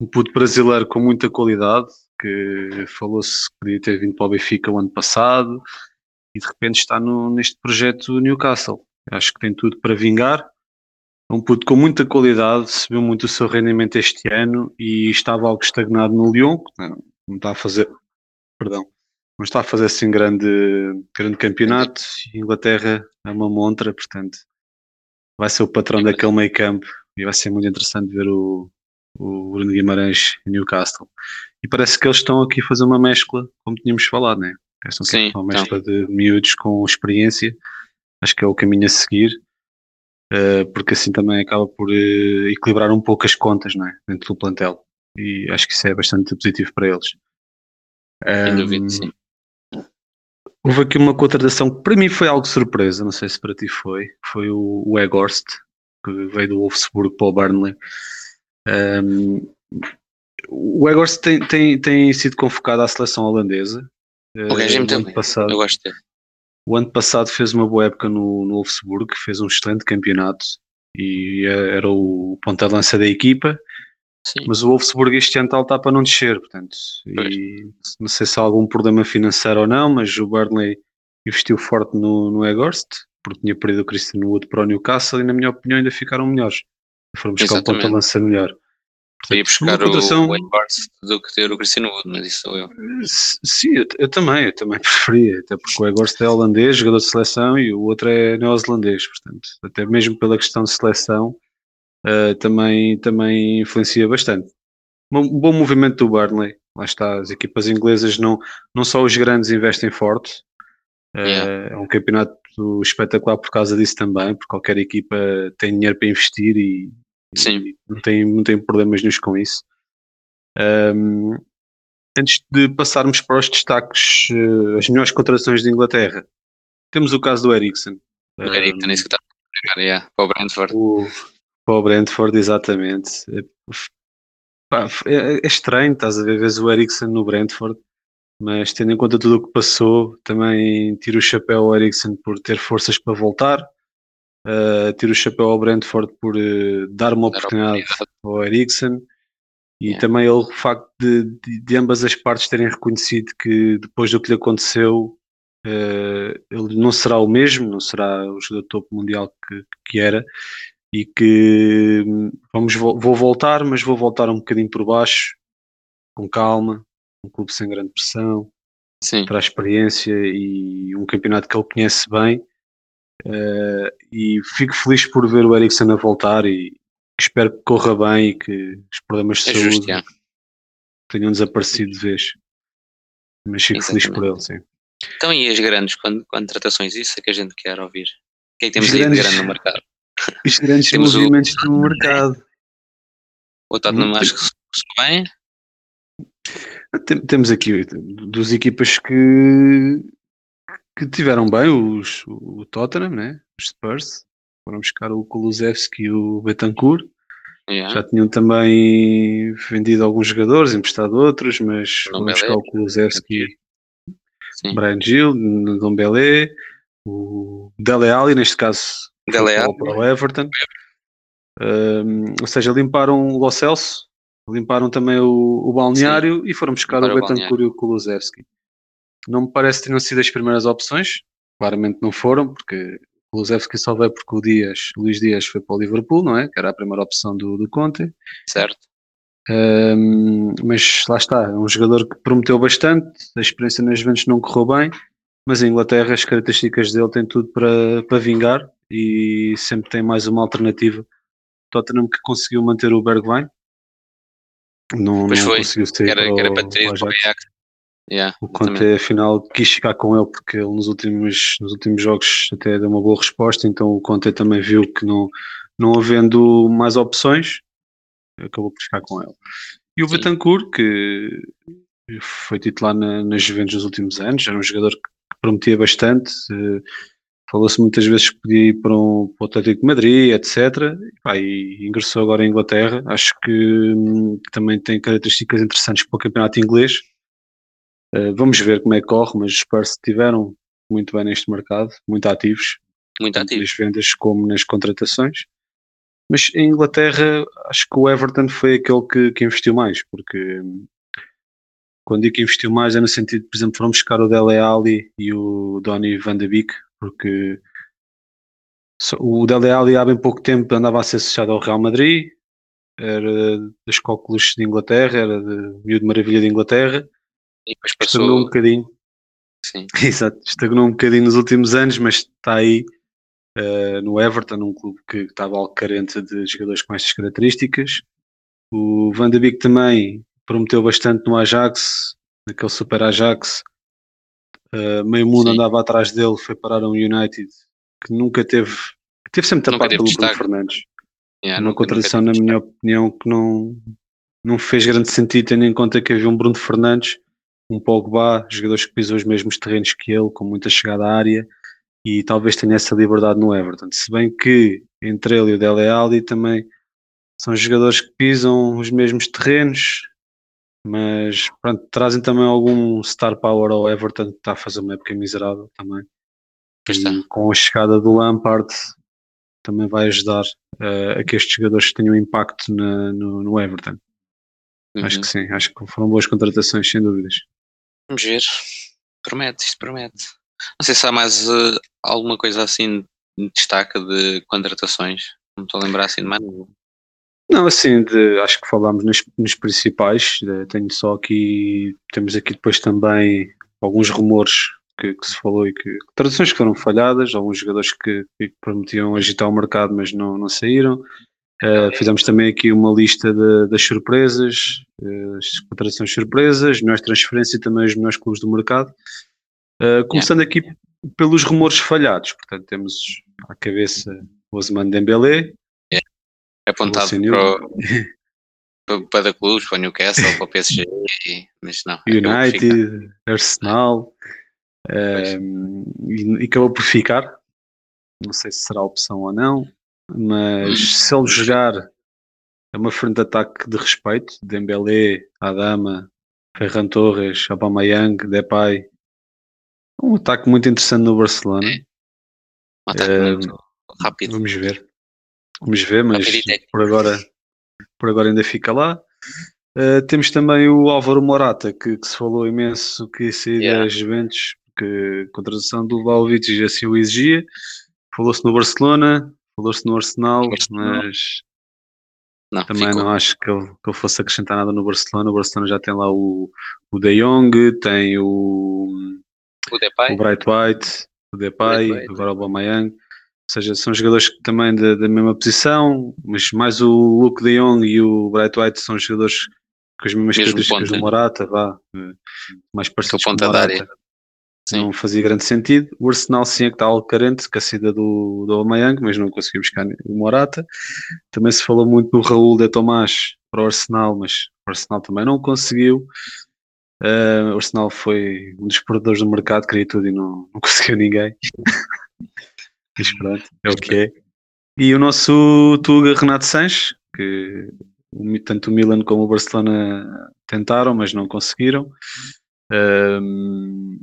um puto brasileiro com muita qualidade, que falou-se que podia ter vindo para o Benfica o ano passado e de repente está no, neste projeto Newcastle. Acho que tem tudo para vingar. É um puto com muita qualidade, subiu muito o seu rendimento este ano e estava algo estagnado no Lyon, não, não está a fazer, perdão, não está a fazer assim grande, grande campeonato. Inglaterra é uma montra, portanto, vai ser o patrão daquele meio campo e vai ser muito interessante ver o, o Bruno Guimarães em Newcastle. E parece que eles estão aqui a fazer uma mescla, como tínhamos falado, né? Estão Sim, uma então. mescla então. de miúdos com experiência. Acho que é o caminho a seguir, uh, porque assim também acaba por uh, equilibrar um pouco as contas, não é? Dentro do plantel. E acho que isso é bastante positivo para eles. Sem dúvida, sim. Houve aqui uma contratação que para mim foi algo surpresa, não sei se para ti foi. Foi o, o Egorst, que veio do Wolfsburg para o Burnley. Um, o Egors tem, tem, tem sido convocado à seleção holandesa. O regime também. Passado, eu gosto dele. O ano passado fez uma boa época no, no Wolfsburg, fez um excelente campeonato e é, era o ponta de lança da equipa. Sim. Mas o Wolfsburg este ano está para não descer, portanto, e não sei se há algum problema financeiro ou não, mas o Burnley investiu forte no, no Egorst, porque tinha perdido o Cristiano Wood para o Newcastle e na minha opinião ainda ficaram melhores. Foram buscar Exatamente. um ponta de lança melhor. Ia buscar contratação... o Barnes do que ter o Cristiano Wood, mas isso sou eu. Sim, eu, eu, também, eu também preferia, até porque o Egorst é holandês, jogador de seleção, e o outro é neozelandês, portanto, até mesmo pela questão de seleção, uh, também, também influencia bastante. Um bom movimento do Burnley, lá está, as equipas inglesas não, não só os grandes investem forte, uh, yeah. é um campeonato espetacular por causa disso também, porque qualquer equipa tem dinheiro para investir e Sim. Não tem, não tem problemas nenhum com isso. Um, antes de passarmos para os destaques, uh, as melhores contratações de Inglaterra, temos o caso do Ericsson. O Ericsson, um, isso que está a yeah, para o Brentford. O, para o Brentford, exatamente. Pá, é, é estranho, estás a ver, vês o Eriksen no Brentford, mas tendo em conta tudo o que passou, também tiro o chapéu ao Eriksen por ter forças para voltar, uh, tiro o chapéu ao Brentford por uh, dar uma dar oportunidade, oportunidade, ao Eriksen e yeah. também ele, o facto de, de, de, ambas as partes terem reconhecido que depois do que lhe aconteceu, uh, ele não será o mesmo, não será o jogador topo mundial que, que era e que hum, vamos, vou voltar, mas vou voltar um bocadinho por baixo, com calma, um clube sem grande pressão, Sim. para a experiência e um campeonato que ele conhece bem. Uh, e fico feliz por ver o Eriksen a voltar e espero que corra bem e que os problemas de é saúde justo, tenham desaparecido de vez. Mas fico Exatamente. feliz por ele, sim. Então, e as grandes contratações? Isso é que a gente quer ouvir. O que é que temos aí de grande no mercado? Os grandes Temos movimentos o... no mercado. O Tottenham acho que se bem. Temos aqui duas equipas que, que tiveram bem, os, o Tottenham, né? os Spurs, foram buscar o Kulusevski e o Betancourt. Yeah. Já tinham também vendido alguns jogadores, emprestado outros, mas foram buscar o Kulusevski, Brian Gil, Dombele, o Dele Alli, neste caso Dele para o Everton. Um, ou seja, limparam o Lo Celso, limparam também o, o balneário Sim. e foram buscar o Betancourt e o Kulusevski. Não me parece que tenham sido as primeiras opções, claramente não foram, porque o Kulusevski só veio porque o Dias, o Luís Dias foi para o Liverpool, não é? Que era a primeira opção do, do Conte. Certo. Um, mas lá está, é um jogador que prometeu bastante, a experiência nas Juventus não correu bem, mas em Inglaterra as características dele têm tudo para, para vingar e sempre tem mais uma alternativa. Tottenham que conseguiu manter o Bergwijn. Não, não foi. conseguiu ser era, para, era para ter o Ajax. Yeah, o Conte afinal quis ficar com ele porque ele nos últimos, nos últimos jogos até deu uma boa resposta, então o Conte também viu que não, não havendo mais opções, acabou por ficar com ele. E o Sim. Betancourt, que foi titular na, nas Juventus nos últimos anos, era um jogador que prometia bastante, eh, Falou-se muitas vezes que podia ir para, um, para o Atlético de Madrid, etc. E, pá, e ingressou agora em Inglaterra. Acho que, hum, que, também tem características interessantes para o campeonato inglês. Uh, vamos ver como é que corre, mas os Spurs estiveram muito bem neste mercado, muito ativos. Muito ativos. Nas vendas como nas contratações. Mas em Inglaterra, acho que o Everton foi aquele que, que investiu mais, porque hum, quando digo que investiu mais é no sentido, por exemplo, foram buscar o Dele Alli e o Donny van de Beek, porque o Dele Alli há bem pouco tempo andava a ser associado ao Real Madrid, era das cóculos de Inglaterra, era de miúdo maravilha de Inglaterra, e depois passou... estagnou um bocadinho. Sim. Exato, estagnou um bocadinho nos últimos anos, mas está aí uh, no Everton, um clube que estava algo carente de jogadores com estas características. O Van de Beek também prometeu bastante no Ajax, naquele super Ajax, Uh, meio mundo Sim. andava atrás dele, foi parar a um United que nunca teve, teve sempre tapado pelo Bruno Fernandes. Yeah, uma contradição, na minha opinião, que não, não fez grande sentido, tendo em conta que havia um Bruno Fernandes, um Pogba, jogadores que pisam os mesmos terrenos que ele, com muita chegada à área, e talvez tenha essa liberdade no Everton. Se bem que entre ele e o Dele Alli também são jogadores que pisam os mesmos terrenos, mas pronto, trazem também algum star power ao Everton que está a fazer uma época miserável também. E com a chegada do Lampard também vai ajudar uh, a que estes jogadores tenham impacto na, no, no, Everton. Uhum. Acho que sim, acho que foram boas contratações, sem dúvidas. Vamos ver. Promete, isto promete. Não sei se há mais uh, alguma coisa assim de destaque de contratações. Não estou a lembrar assim de mais não, assim, de, acho que falámos nos, nos principais. De, tenho só aqui, temos aqui depois também alguns rumores que, que se falou e que traduções que foram falhadas, alguns jogadores que, que prometiam agitar o mercado, mas não, não saíram. Uh, fizemos também aqui uma lista de, das surpresas, uh, as contratações surpresas, melhores transferências e também os melhores clubes do mercado. Uh, começando yeah. aqui pelos rumores falhados, portanto temos à cabeça o Osman Dembélé, apontado para, o, para, clubes, para o Newcastle, para o PSG, mas não. United, Arsenal, um, ehm, e, e acabou por ficar. Não sei se será opção ou não, mas se ele jogar é uma frente de ataque de respeito. Dembélé, Adama, Ferran Torres, Aubameyang, Depay. Um ataque muito interessante no Barcelona. É. Um ataque muito rápido. Vamos ver. Vamos ver, mas por agora, por agora ainda fica lá. Uh, temos também o Álvaro Morata, que, que se falou imenso que sair Yeah. das Juventus, que a contratação do Vlaovic assim o exigia. Falou-se no Barcelona, falou-se no Arsenal, mas Não, também ficou. não acho que ele, que ele fosse acrescentar nada no Barcelona. O Barcelona já tem lá o, o De Jong, tem o, O Depay, o Bright White, o Depay, Bright White. agora o Aubameyang. Ou seja, são jogadores também da, da mesma posição, mas mais o Luke de Jong e o Bright White são jogadores com as mesmas Mesmo características ponta. do Morata, vá, eh, mais parecidos com o ponta da Morata. área. Sim. Não fazia grande sentido. O Arsenal sim é que está algo carente com a saída do, do Aubameyang, mas não conseguiu buscar o Morata. Também se falou muito do Raul de Tomás para o Arsenal, mas o Arsenal também não conseguiu. Eh, o Arsenal foi um dos perdedores do mercado, queria tudo e não, não conseguiu ninguém. Mas pronto, é o que é. E o nosso Tuga Renato Sanches, que tanto o Milan como o Barcelona tentaram, mas não conseguiram. Ehm,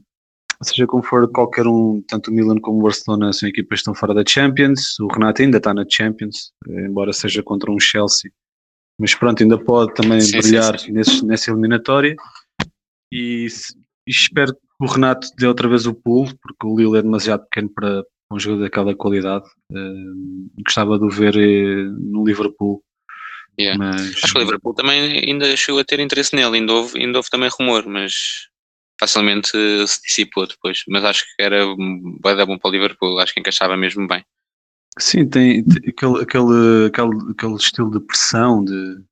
seja como for, qualquer um, tanto o Milan como o Barcelona são equipas que estão fora da Champions. O Renato ainda está na Champions, eh, embora seja contra um Chelsea. Mas pronto, ainda pode também Sim, sim, brilhar sim. nesse- nessa eliminatória. E, e espero que o Renato dê outra vez o pulo, porque o Lille é demasiado pequeno para um jogo daquela qualidade. Eh, gostava de o ver eh, no Liverpool. Yeah. Mas Acho que o Liverpool também ainda chegou a ter interesse nele, ainda houve, ainda houve também rumor, mas facilmente se dissipou depois. Mas acho que era vai dar bom para o Liverpool, acho que encaixava mesmo bem. sim, tem, tem aquele, aquele, aquele, aquele estilo de pressão, de,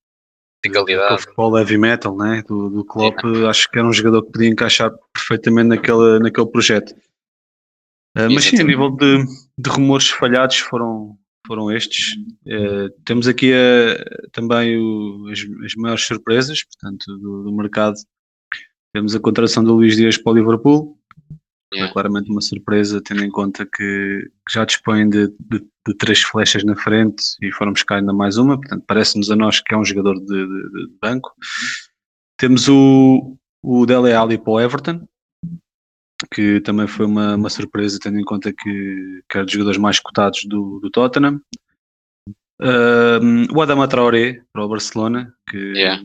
De qualidade. futebol heavy metal né? do, do Klopp, acho que era um jogador que podia encaixar perfeitamente naquele, naquele projeto. Uh, mas sim, a nível de, de rumores falhados foram, foram estes. Uh, temos aqui uh, também o- as, as maiores surpresas portanto, do, do mercado. Temos a contratação do Luís Dias para o Liverpool. Yeah. É claramente uma surpresa, tendo em conta que, que já dispõe de, de- de três flechas na frente e foram buscar ainda mais uma. Portanto, parece-nos a nós que é um jogador de, banco. Temos o, o Dele Alli para o Everton, que também foi uma, uma surpresa, tendo em conta que, que era dos jogadores mais cotados do, do Tottenham. Um, o Adama Traoré para o Barcelona, que Yeah.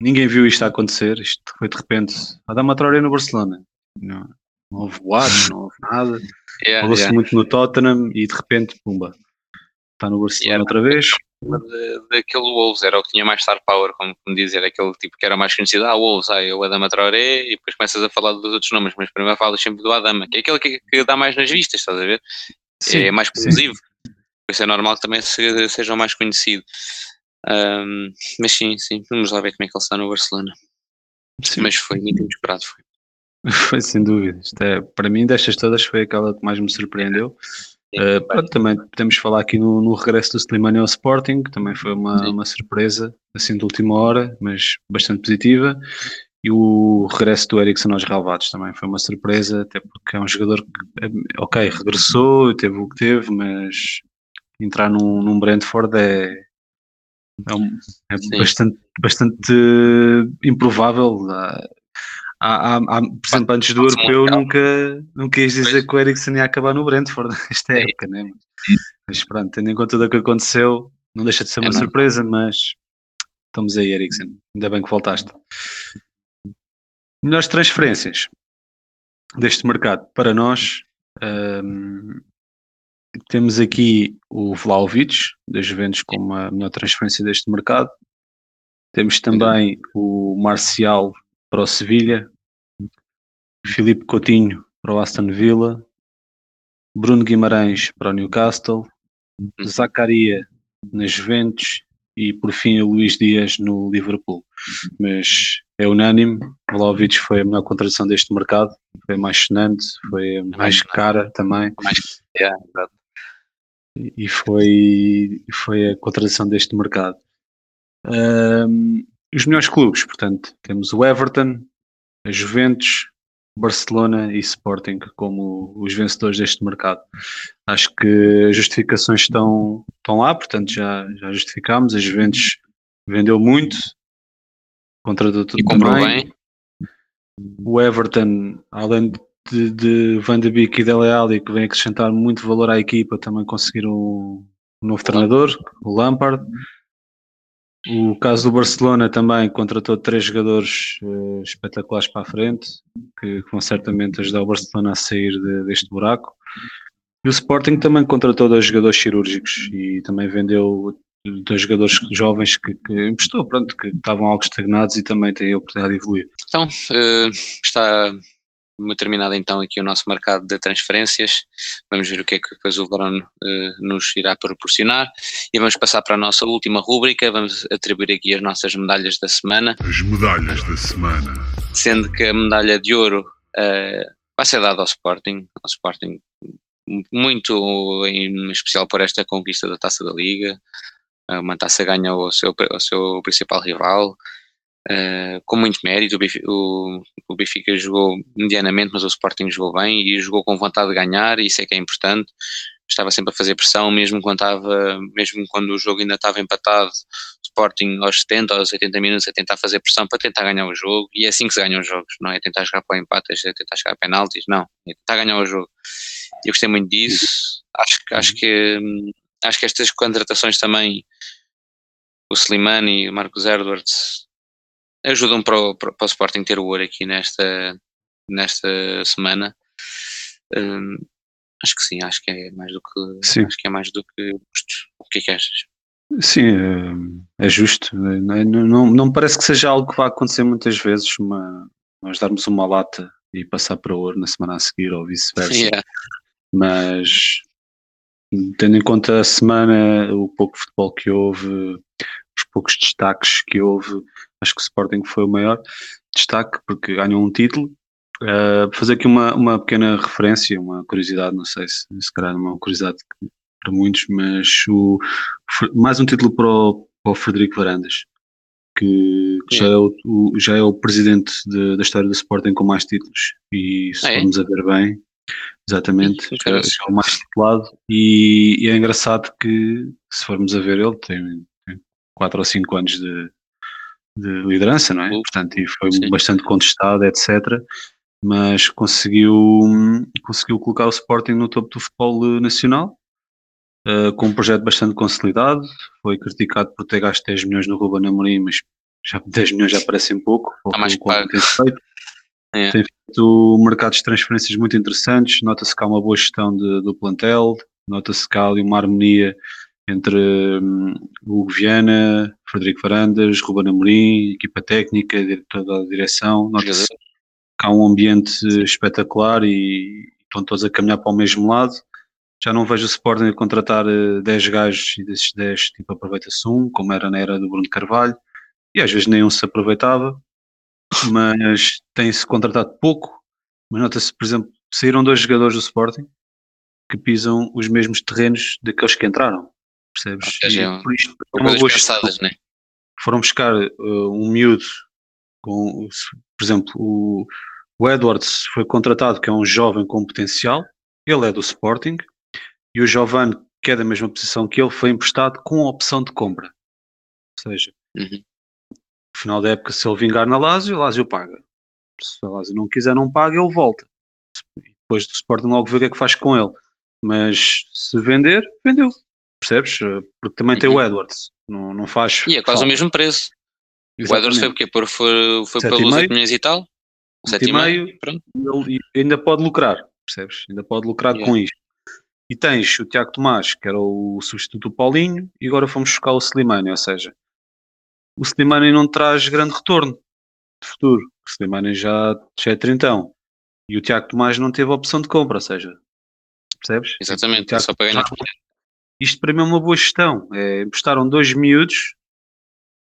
ninguém viu isto a acontecer. Isto foi de repente Adama Traoré no Barcelona. Não, não houve boatos, não houve nada. Yeah, Falou-se yeah. muito no Tottenham e de repente, pumba, está no Barcelona outra vez. De- daquele Wolves era o que tinha mais star power, como, como dizer, aquele tipo que era mais conhecido. Ah, Wolves, ah, é o Adama Traoré, e depois começas a falar dos outros nomes, mas primeiro falas sempre do Adama, que é aquele que, que dá mais nas vistas, estás a ver? é mais sim. exclusivo. Por isso é normal que também se- seja o mais conhecido. Ahm, mas sim, sim, vamos lá ver como é que ele está no Barcelona. Sim. Mas foi muito inesperado. Foi. Foi sem dúvida. É, para mim, destas todas, foi aquela que mais me surpreendeu. Uh, pronto, também podemos falar aqui no, no regresso do Slimani ao Sporting, que também foi uma, uma surpresa, assim de última hora, mas bastante positiva. E o regresso do Ericsson aos Ralvados também foi uma surpresa, até porque é um jogador que, eh, ok, regressou, teve o que teve, mas entrar num, num Brentford é, é, um- é bastante, bastante improvável. Há- há- há- por exemplo, antes do europeu, nunca, nunca ias dizer Pois. que o Ericsson ia acabar no Brentford esta Sim. época, né? Mas pronto, tendo em conta tudo o que aconteceu, não deixa de ser É uma mesmo. surpresa, mas estamos aí, Ericsson. Ainda bem que voltaste. Melhores transferências deste mercado para nós. hum, temos aqui o Vlaovic, das Juventus, como a melhor transferência deste mercado. Temos também o Marcial para o Sevilha, Filipe Coutinho para o Aston Villa, Bruno Guimarães para o Newcastle, Zacaria na Juventus e por fim o Luís Dias no Liverpool. Mas é unânime, Vlaovic foi a melhor contratação deste mercado, foi mais sonante, foi mais cara também Mais, exato. e foi, foi a contratação deste mercado. Ahm, os melhores clubes, portanto, temos o Everton, a Juventus, Barcelona e Sporting como os vencedores deste mercado. Acho que as justificações estão, estão lá, portanto já, já justificámos. A Juventus vendeu muito, contratou tudo E comprou também. bem. O Everton, além de, de Van de Beek e Dele Alli, que vem acrescentar muito valor à equipa, também conseguiram um novo treinador, o Lampard. O caso do Barcelona também contratou três jogadores eh, espetaculares para a frente, que, que vão certamente ajudar o Barcelona a sair de- deste buraco. E o Sporting também contratou dois jogadores cirúrgicos e também vendeu dois jogadores jovens que, que emprestou, pronto, que estavam algo estagnados e também têm a oportunidade de evoluir. Então, eh, está terminado então aqui o nosso mercado de transferências. Vamos ver o que é que depois o verão eh, nos irá proporcionar. E vamos passar para a nossa última rúbrica. Vamos atribuir aqui as nossas medalhas da semana, As medalhas da semana. sendo que a medalha de ouro eh, vai ser dada ao Sporting. Ao Sporting muito em especial por esta conquista da Taça da Liga. Eh, Uma taça ganha ao seu, ao seu principal rival. Uh, com muito mérito. O Benfica, o, o Benfica jogou medianamente, mas o Sporting jogou bem e jogou com vontade de ganhar, e isso é que é importante. Estava sempre a fazer pressão, mesmo quando, estava, mesmo quando o jogo ainda estava empatado. Sporting aos 70, aos 80 minutos a tentar fazer pressão para tentar ganhar o jogo, e é assim que se ganham os jogos, não é tentar jogar para o empate, é tentar chegar a penaltis, não, é tentar ganhar o jogo. Eu gostei muito disso. Acho, acho que acho que estas contratações também, o Slimani o Marcos Edwards, ajudam para o, para o Sporting ter o ouro aqui nesta, nesta semana. Hum, acho que sim, acho que é mais do que Sim. acho que é mais do que justo. O que é que achas? Sim, é, é justo. Não, é- não, não me parece que seja algo que vá acontecer muitas vezes, uma, nós darmos uma lata e passar para ouro na semana a seguir ou vice-versa. Yeah. Mas tendo em conta a semana, o pouco futebol que houve, poucos destaques que houve, acho que o Sporting foi o maior destaque porque ganhou um título. Uh, fazer aqui uma, uma pequena referência, uma curiosidade, não sei se, se calhar não é uma curiosidade para muitos, mas o, mais um título para o, para o Frederico Varandas, que, que já, é o, o- já é o presidente de- da história do Sporting com mais títulos. E se Ah, é? formos a ver bem, exatamente, já é o mais titulado. E, e é engraçado que, se formos a ver, ele tem 4 ou 5 anos de, de liderança, não é? Portanto, e foi sim. bastante contestado, etc. Mas conseguiu, conseguiu colocar o Sporting no topo do futebol nacional. Uh, com um projeto bastante consolidado, foi criticado por ter gasto 10 milhões no Ruben Amorim, mas já 10 milhões já parecem pouco. Há mais que tem feito. É. Tem feito mercados de transferências muito interessantes, nota-se que há uma boa gestão de- do plantel, nota-se que há ali uma harmonia entre hum, o Hugo Viana, Frederico Varandas, Ruben Amorim, equipa técnica, diretor da direção, nota-se que há um ambiente espetacular e estão todos a caminhar para o mesmo lado. Já não vejo o Sporting a contratar eh, 10 gajos e desses 10 tipo aproveita-se um, como era na era do Bruno Carvalho, e às vezes nenhum se aproveitava, mas tem-se contratado pouco. Mas nota-se, por exemplo, saíram dois jogadores do Sporting que pisam os mesmos terrenos daqueles que entraram, percebes? E é um- por isto, é uma boa pensadas, né? foram buscar uh, um miúdo com, por exemplo, o, o Edwards foi contratado, que é um jovem com potencial, ele é do Sporting, e o Giovanni, que é da mesma posição que ele, foi emprestado com opção de compra. Ou seja, Uhum. no final da época, se ele vingar na Lazio, o Lazio paga. Se a Lazio não quiser, não paga, ele volta. Depois do Sporting logo vê o que é que faz com ele. Mas se vender, vendeu. Percebes? Porque também tem o Uhum. Edwards. Não, não faz. E é quase falta. o mesmo preço. O Edwards foi Exatamente. porque por, foi, foi e pelos meio. 8 milhões e tal? Sete e 7,5? meio. Pronto. ele ainda pode lucrar, percebes? Ainda pode lucrar Yeah. com isto. E tens o Tiago Tomás, que era o substituto do Paulinho, e agora fomos buscar o Slimani, ou seja, o Slimani não traz grande retorno de futuro. O Slimani já, já é trintão. E o Tiago Tomás não teve opção de compra, ou seja, percebes? Exatamente, só para ganhar. Isto para mim é uma boa gestão. É, emprestaram dois miúdos,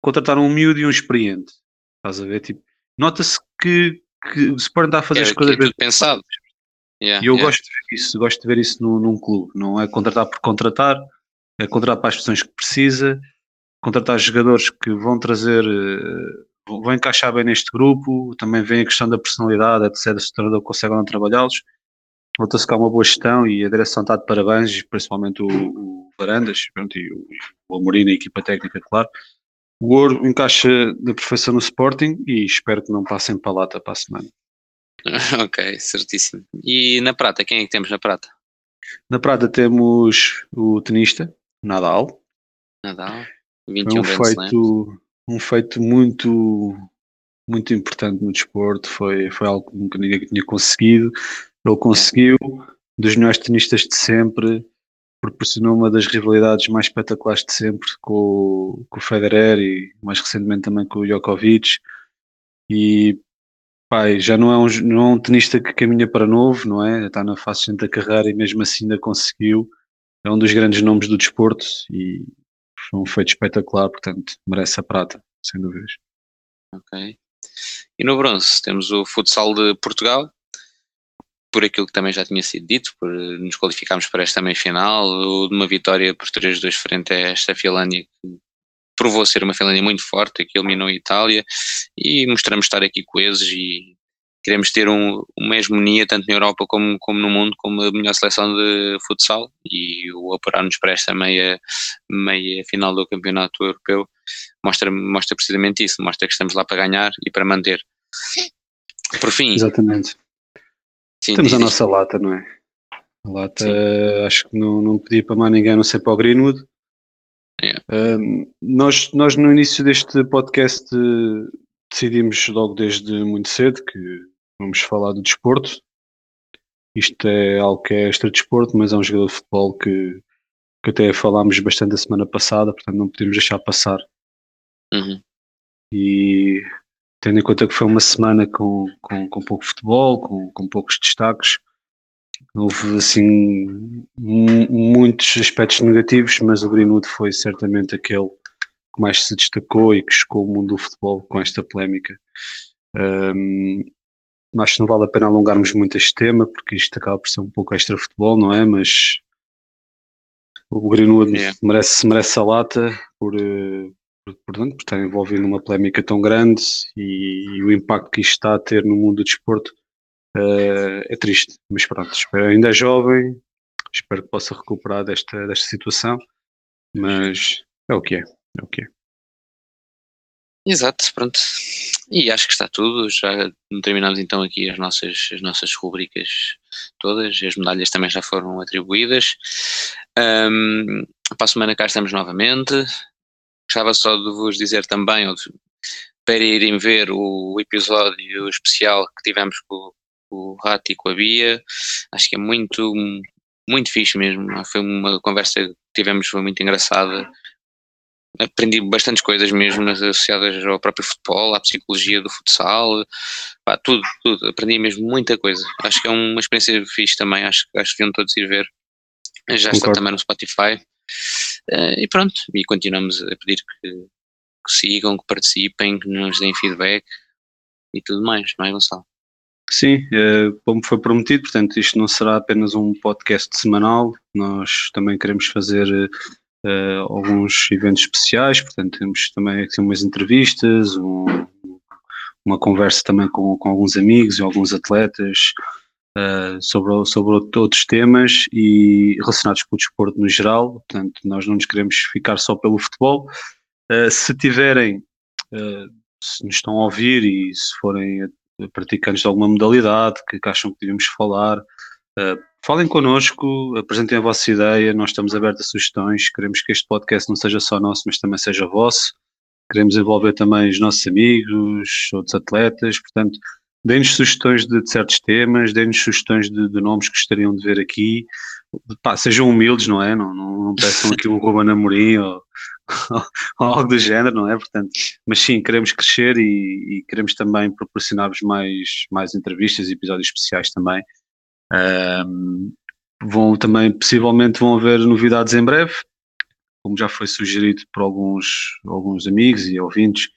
contrataram um miúdo e um experiente. Estás a ver? Tipo, nota-se que, que o Sporting está a fazer É, as que coisas é tudo pensado. Yeah, e eu yeah. gosto de ver isso, gosto de ver isso num, num clube. Não é contratar por contratar, é contratar para as posições que precisa, contratar jogadores que vão trazer, eh, vão vão encaixar bem neste grupo, também vem a questão da personalidade, etc. Se o treinador consegue ou não trabalhá-los. Nota-se que há uma boa gestão e a direção está de parabéns, principalmente o, o Varandas pronto, e o, o Amorim e a equipa técnica, claro. o ouro encaixa da perfeição no Sporting e espero que não passem para a lata para a semana. ok, certíssimo. E na prata, quem é que temos na prata? Na prata temos o tenista, Nadal. Nadal, 21 Foi um feito, um feito muito, muito importante no desporto. Foi, foi algo que nunca ninguém tinha conseguido. Ele conseguiu, dos melhores tenistas de sempre, proporcionou uma das rivalidades mais espetaculares de sempre com, com o Federer e mais recentemente também com o Djokovic. E pai, já não é, um, não é um tenista que caminha para novo, não é? Está na fase da carreira e mesmo assim ainda conseguiu. É um dos grandes nomes do desporto e foi um feito espetacular, portanto merece a prata, sem dúvidas. Ok. E no bronze temos o futsal de Portugal, por aquilo que também já tinha sido dito, por nos qualificarmos para esta meia-final, de uma vitória por 3-2 frente a esta Finlândia, que provou ser uma Finlândia muito forte, que eliminou a Itália, e mostramos estar aqui coesos e queremos ter um, uma hegemonia tanto na Europa como, como no mundo, como a melhor seleção de futsal, e o operar-nos para esta meia, meia final do Campeonato Europeu mostra, mostra precisamente isso, mostra que estamos lá para ganhar e para manter. Por fim, Exatamente. Sim, Temos a nossa lata, não é? A lata, Sim. acho que não, não pedi para mais ninguém, não sei para o Greenwood. Yeah. Um, nós, nós, no início deste podcast, decidimos logo desde muito cedo que vamos falar do desporto. Isto é algo que é extra-desporto, mas é um jogador de futebol que, que até falámos bastante a semana passada, portanto não podemos deixar passar. Uhum. E tendo em conta que foi uma semana com, com, com pouco futebol, com, com poucos destaques. Houve assim muitos aspectos negativos, mas o Greenwood foi certamente aquele que mais se destacou e que chocou o mundo do futebol com esta polémica. Um, acho que não vale a pena alongarmos muito este tema, porque isto acaba por ser um pouco extra futebol, não é? Mas o Greenwood yeah. merece, merece a lata por, eh, portanto, por estar envolvido numa polémica tão grande e, e, o impacto que isto está a ter no mundo do desporto uh, é triste. Mas pronto, espero, ainda é jovem, espero que possa recuperar desta, desta situação, mas é o que é, é o que é. Exato, pronto. E acho que está tudo. Já terminamos então aqui as nossas, as nossas rubricas todas. As medalhas também já foram atribuídas. Um, para a semana cá estamos novamente. Gostava só de vos dizer também, para irem ver o episódio especial que tivemos com, com o Rato e com a Bia, acho que é muito, muito fixe mesmo. Foi uma conversa que tivemos, foi muito engraçada. Aprendi bastantes coisas mesmo associadas ao próprio futebol, à psicologia do futsal, pá, tudo, tudo. Aprendi mesmo muita coisa. Acho que é uma experiência fixe também, acho, acho que deviam todos ir ver. Já Concordo. está também no Spotify. Uh, e pronto, e continuamos a pedir que, que, sigam, que participem, que nos deem feedback e tudo mais, não é, Gonçalo? Sim, uh, como foi prometido, portanto, isto não será apenas um podcast semanal, nós também queremos fazer uh, alguns eventos especiais, portanto, temos também aqui umas entrevistas, um, uma conversa também com, com alguns amigos e alguns atletas, uh, sobre, sobre outros temas e relacionados com o desporto no geral. Portanto, nós não nos queremos ficar só pelo futebol. Uh, se tiverem, uh, se nos estão a ouvir e se forem praticantes de alguma modalidade que, que acham que devemos falar, falem connosco, apresentem a vossa ideia, nós estamos abertos a sugestões, queremos que este podcast não seja só nosso, mas também seja vosso. Queremos envolver também os nossos amigos, outros atletas, portanto, Deem-nos sugestões de, de, certos temas, deem-nos sugestões de, de, nomes que gostariam de ver aqui. Pá, sejam humildes, não é? Não, não, não peçam aqui um Ruben Amorim ou, ou, ou, algo do género, não é? Portanto, mas sim, queremos crescer e, e queremos também proporcionar-vos mais, mais entrevistas e episódios especiais também. Um, vão também, possivelmente, vão haver novidades em breve, como já foi sugerido por alguns, alguns amigos e ouvintes.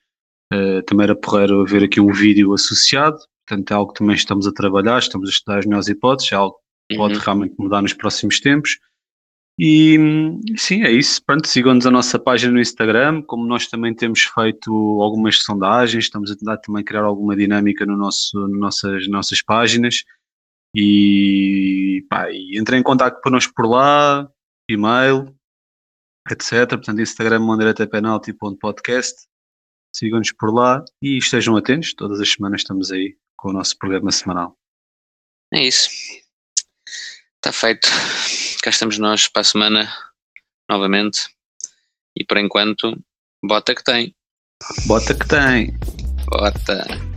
Uh, também era porreiro haver aqui um vídeo associado, Portanto, é algo que também estamos a trabalhar, estamos a estudar as melhores hipóteses, é algo que pode uhum. realmente mudar nos próximos tempos. E sim, é isso. Pronto, sigam-nos a nossa página no Instagram, como nós também temos feito algumas sondagens, estamos a tentar também criar alguma dinâmica no nosso, no nossas, nossas páginas. E, pá, e entrem em contato connosco por lá, e-mail, etc. Portanto, Instagram, mandaretappenalty.podcast sigam-nos por lá e estejam atentos. Todas as semanas estamos aí com o nosso programa semanal. É isso. Está feito. Cá estamos nós para a semana novamente. E por enquanto, bota que tem. Bota que tem. Bota.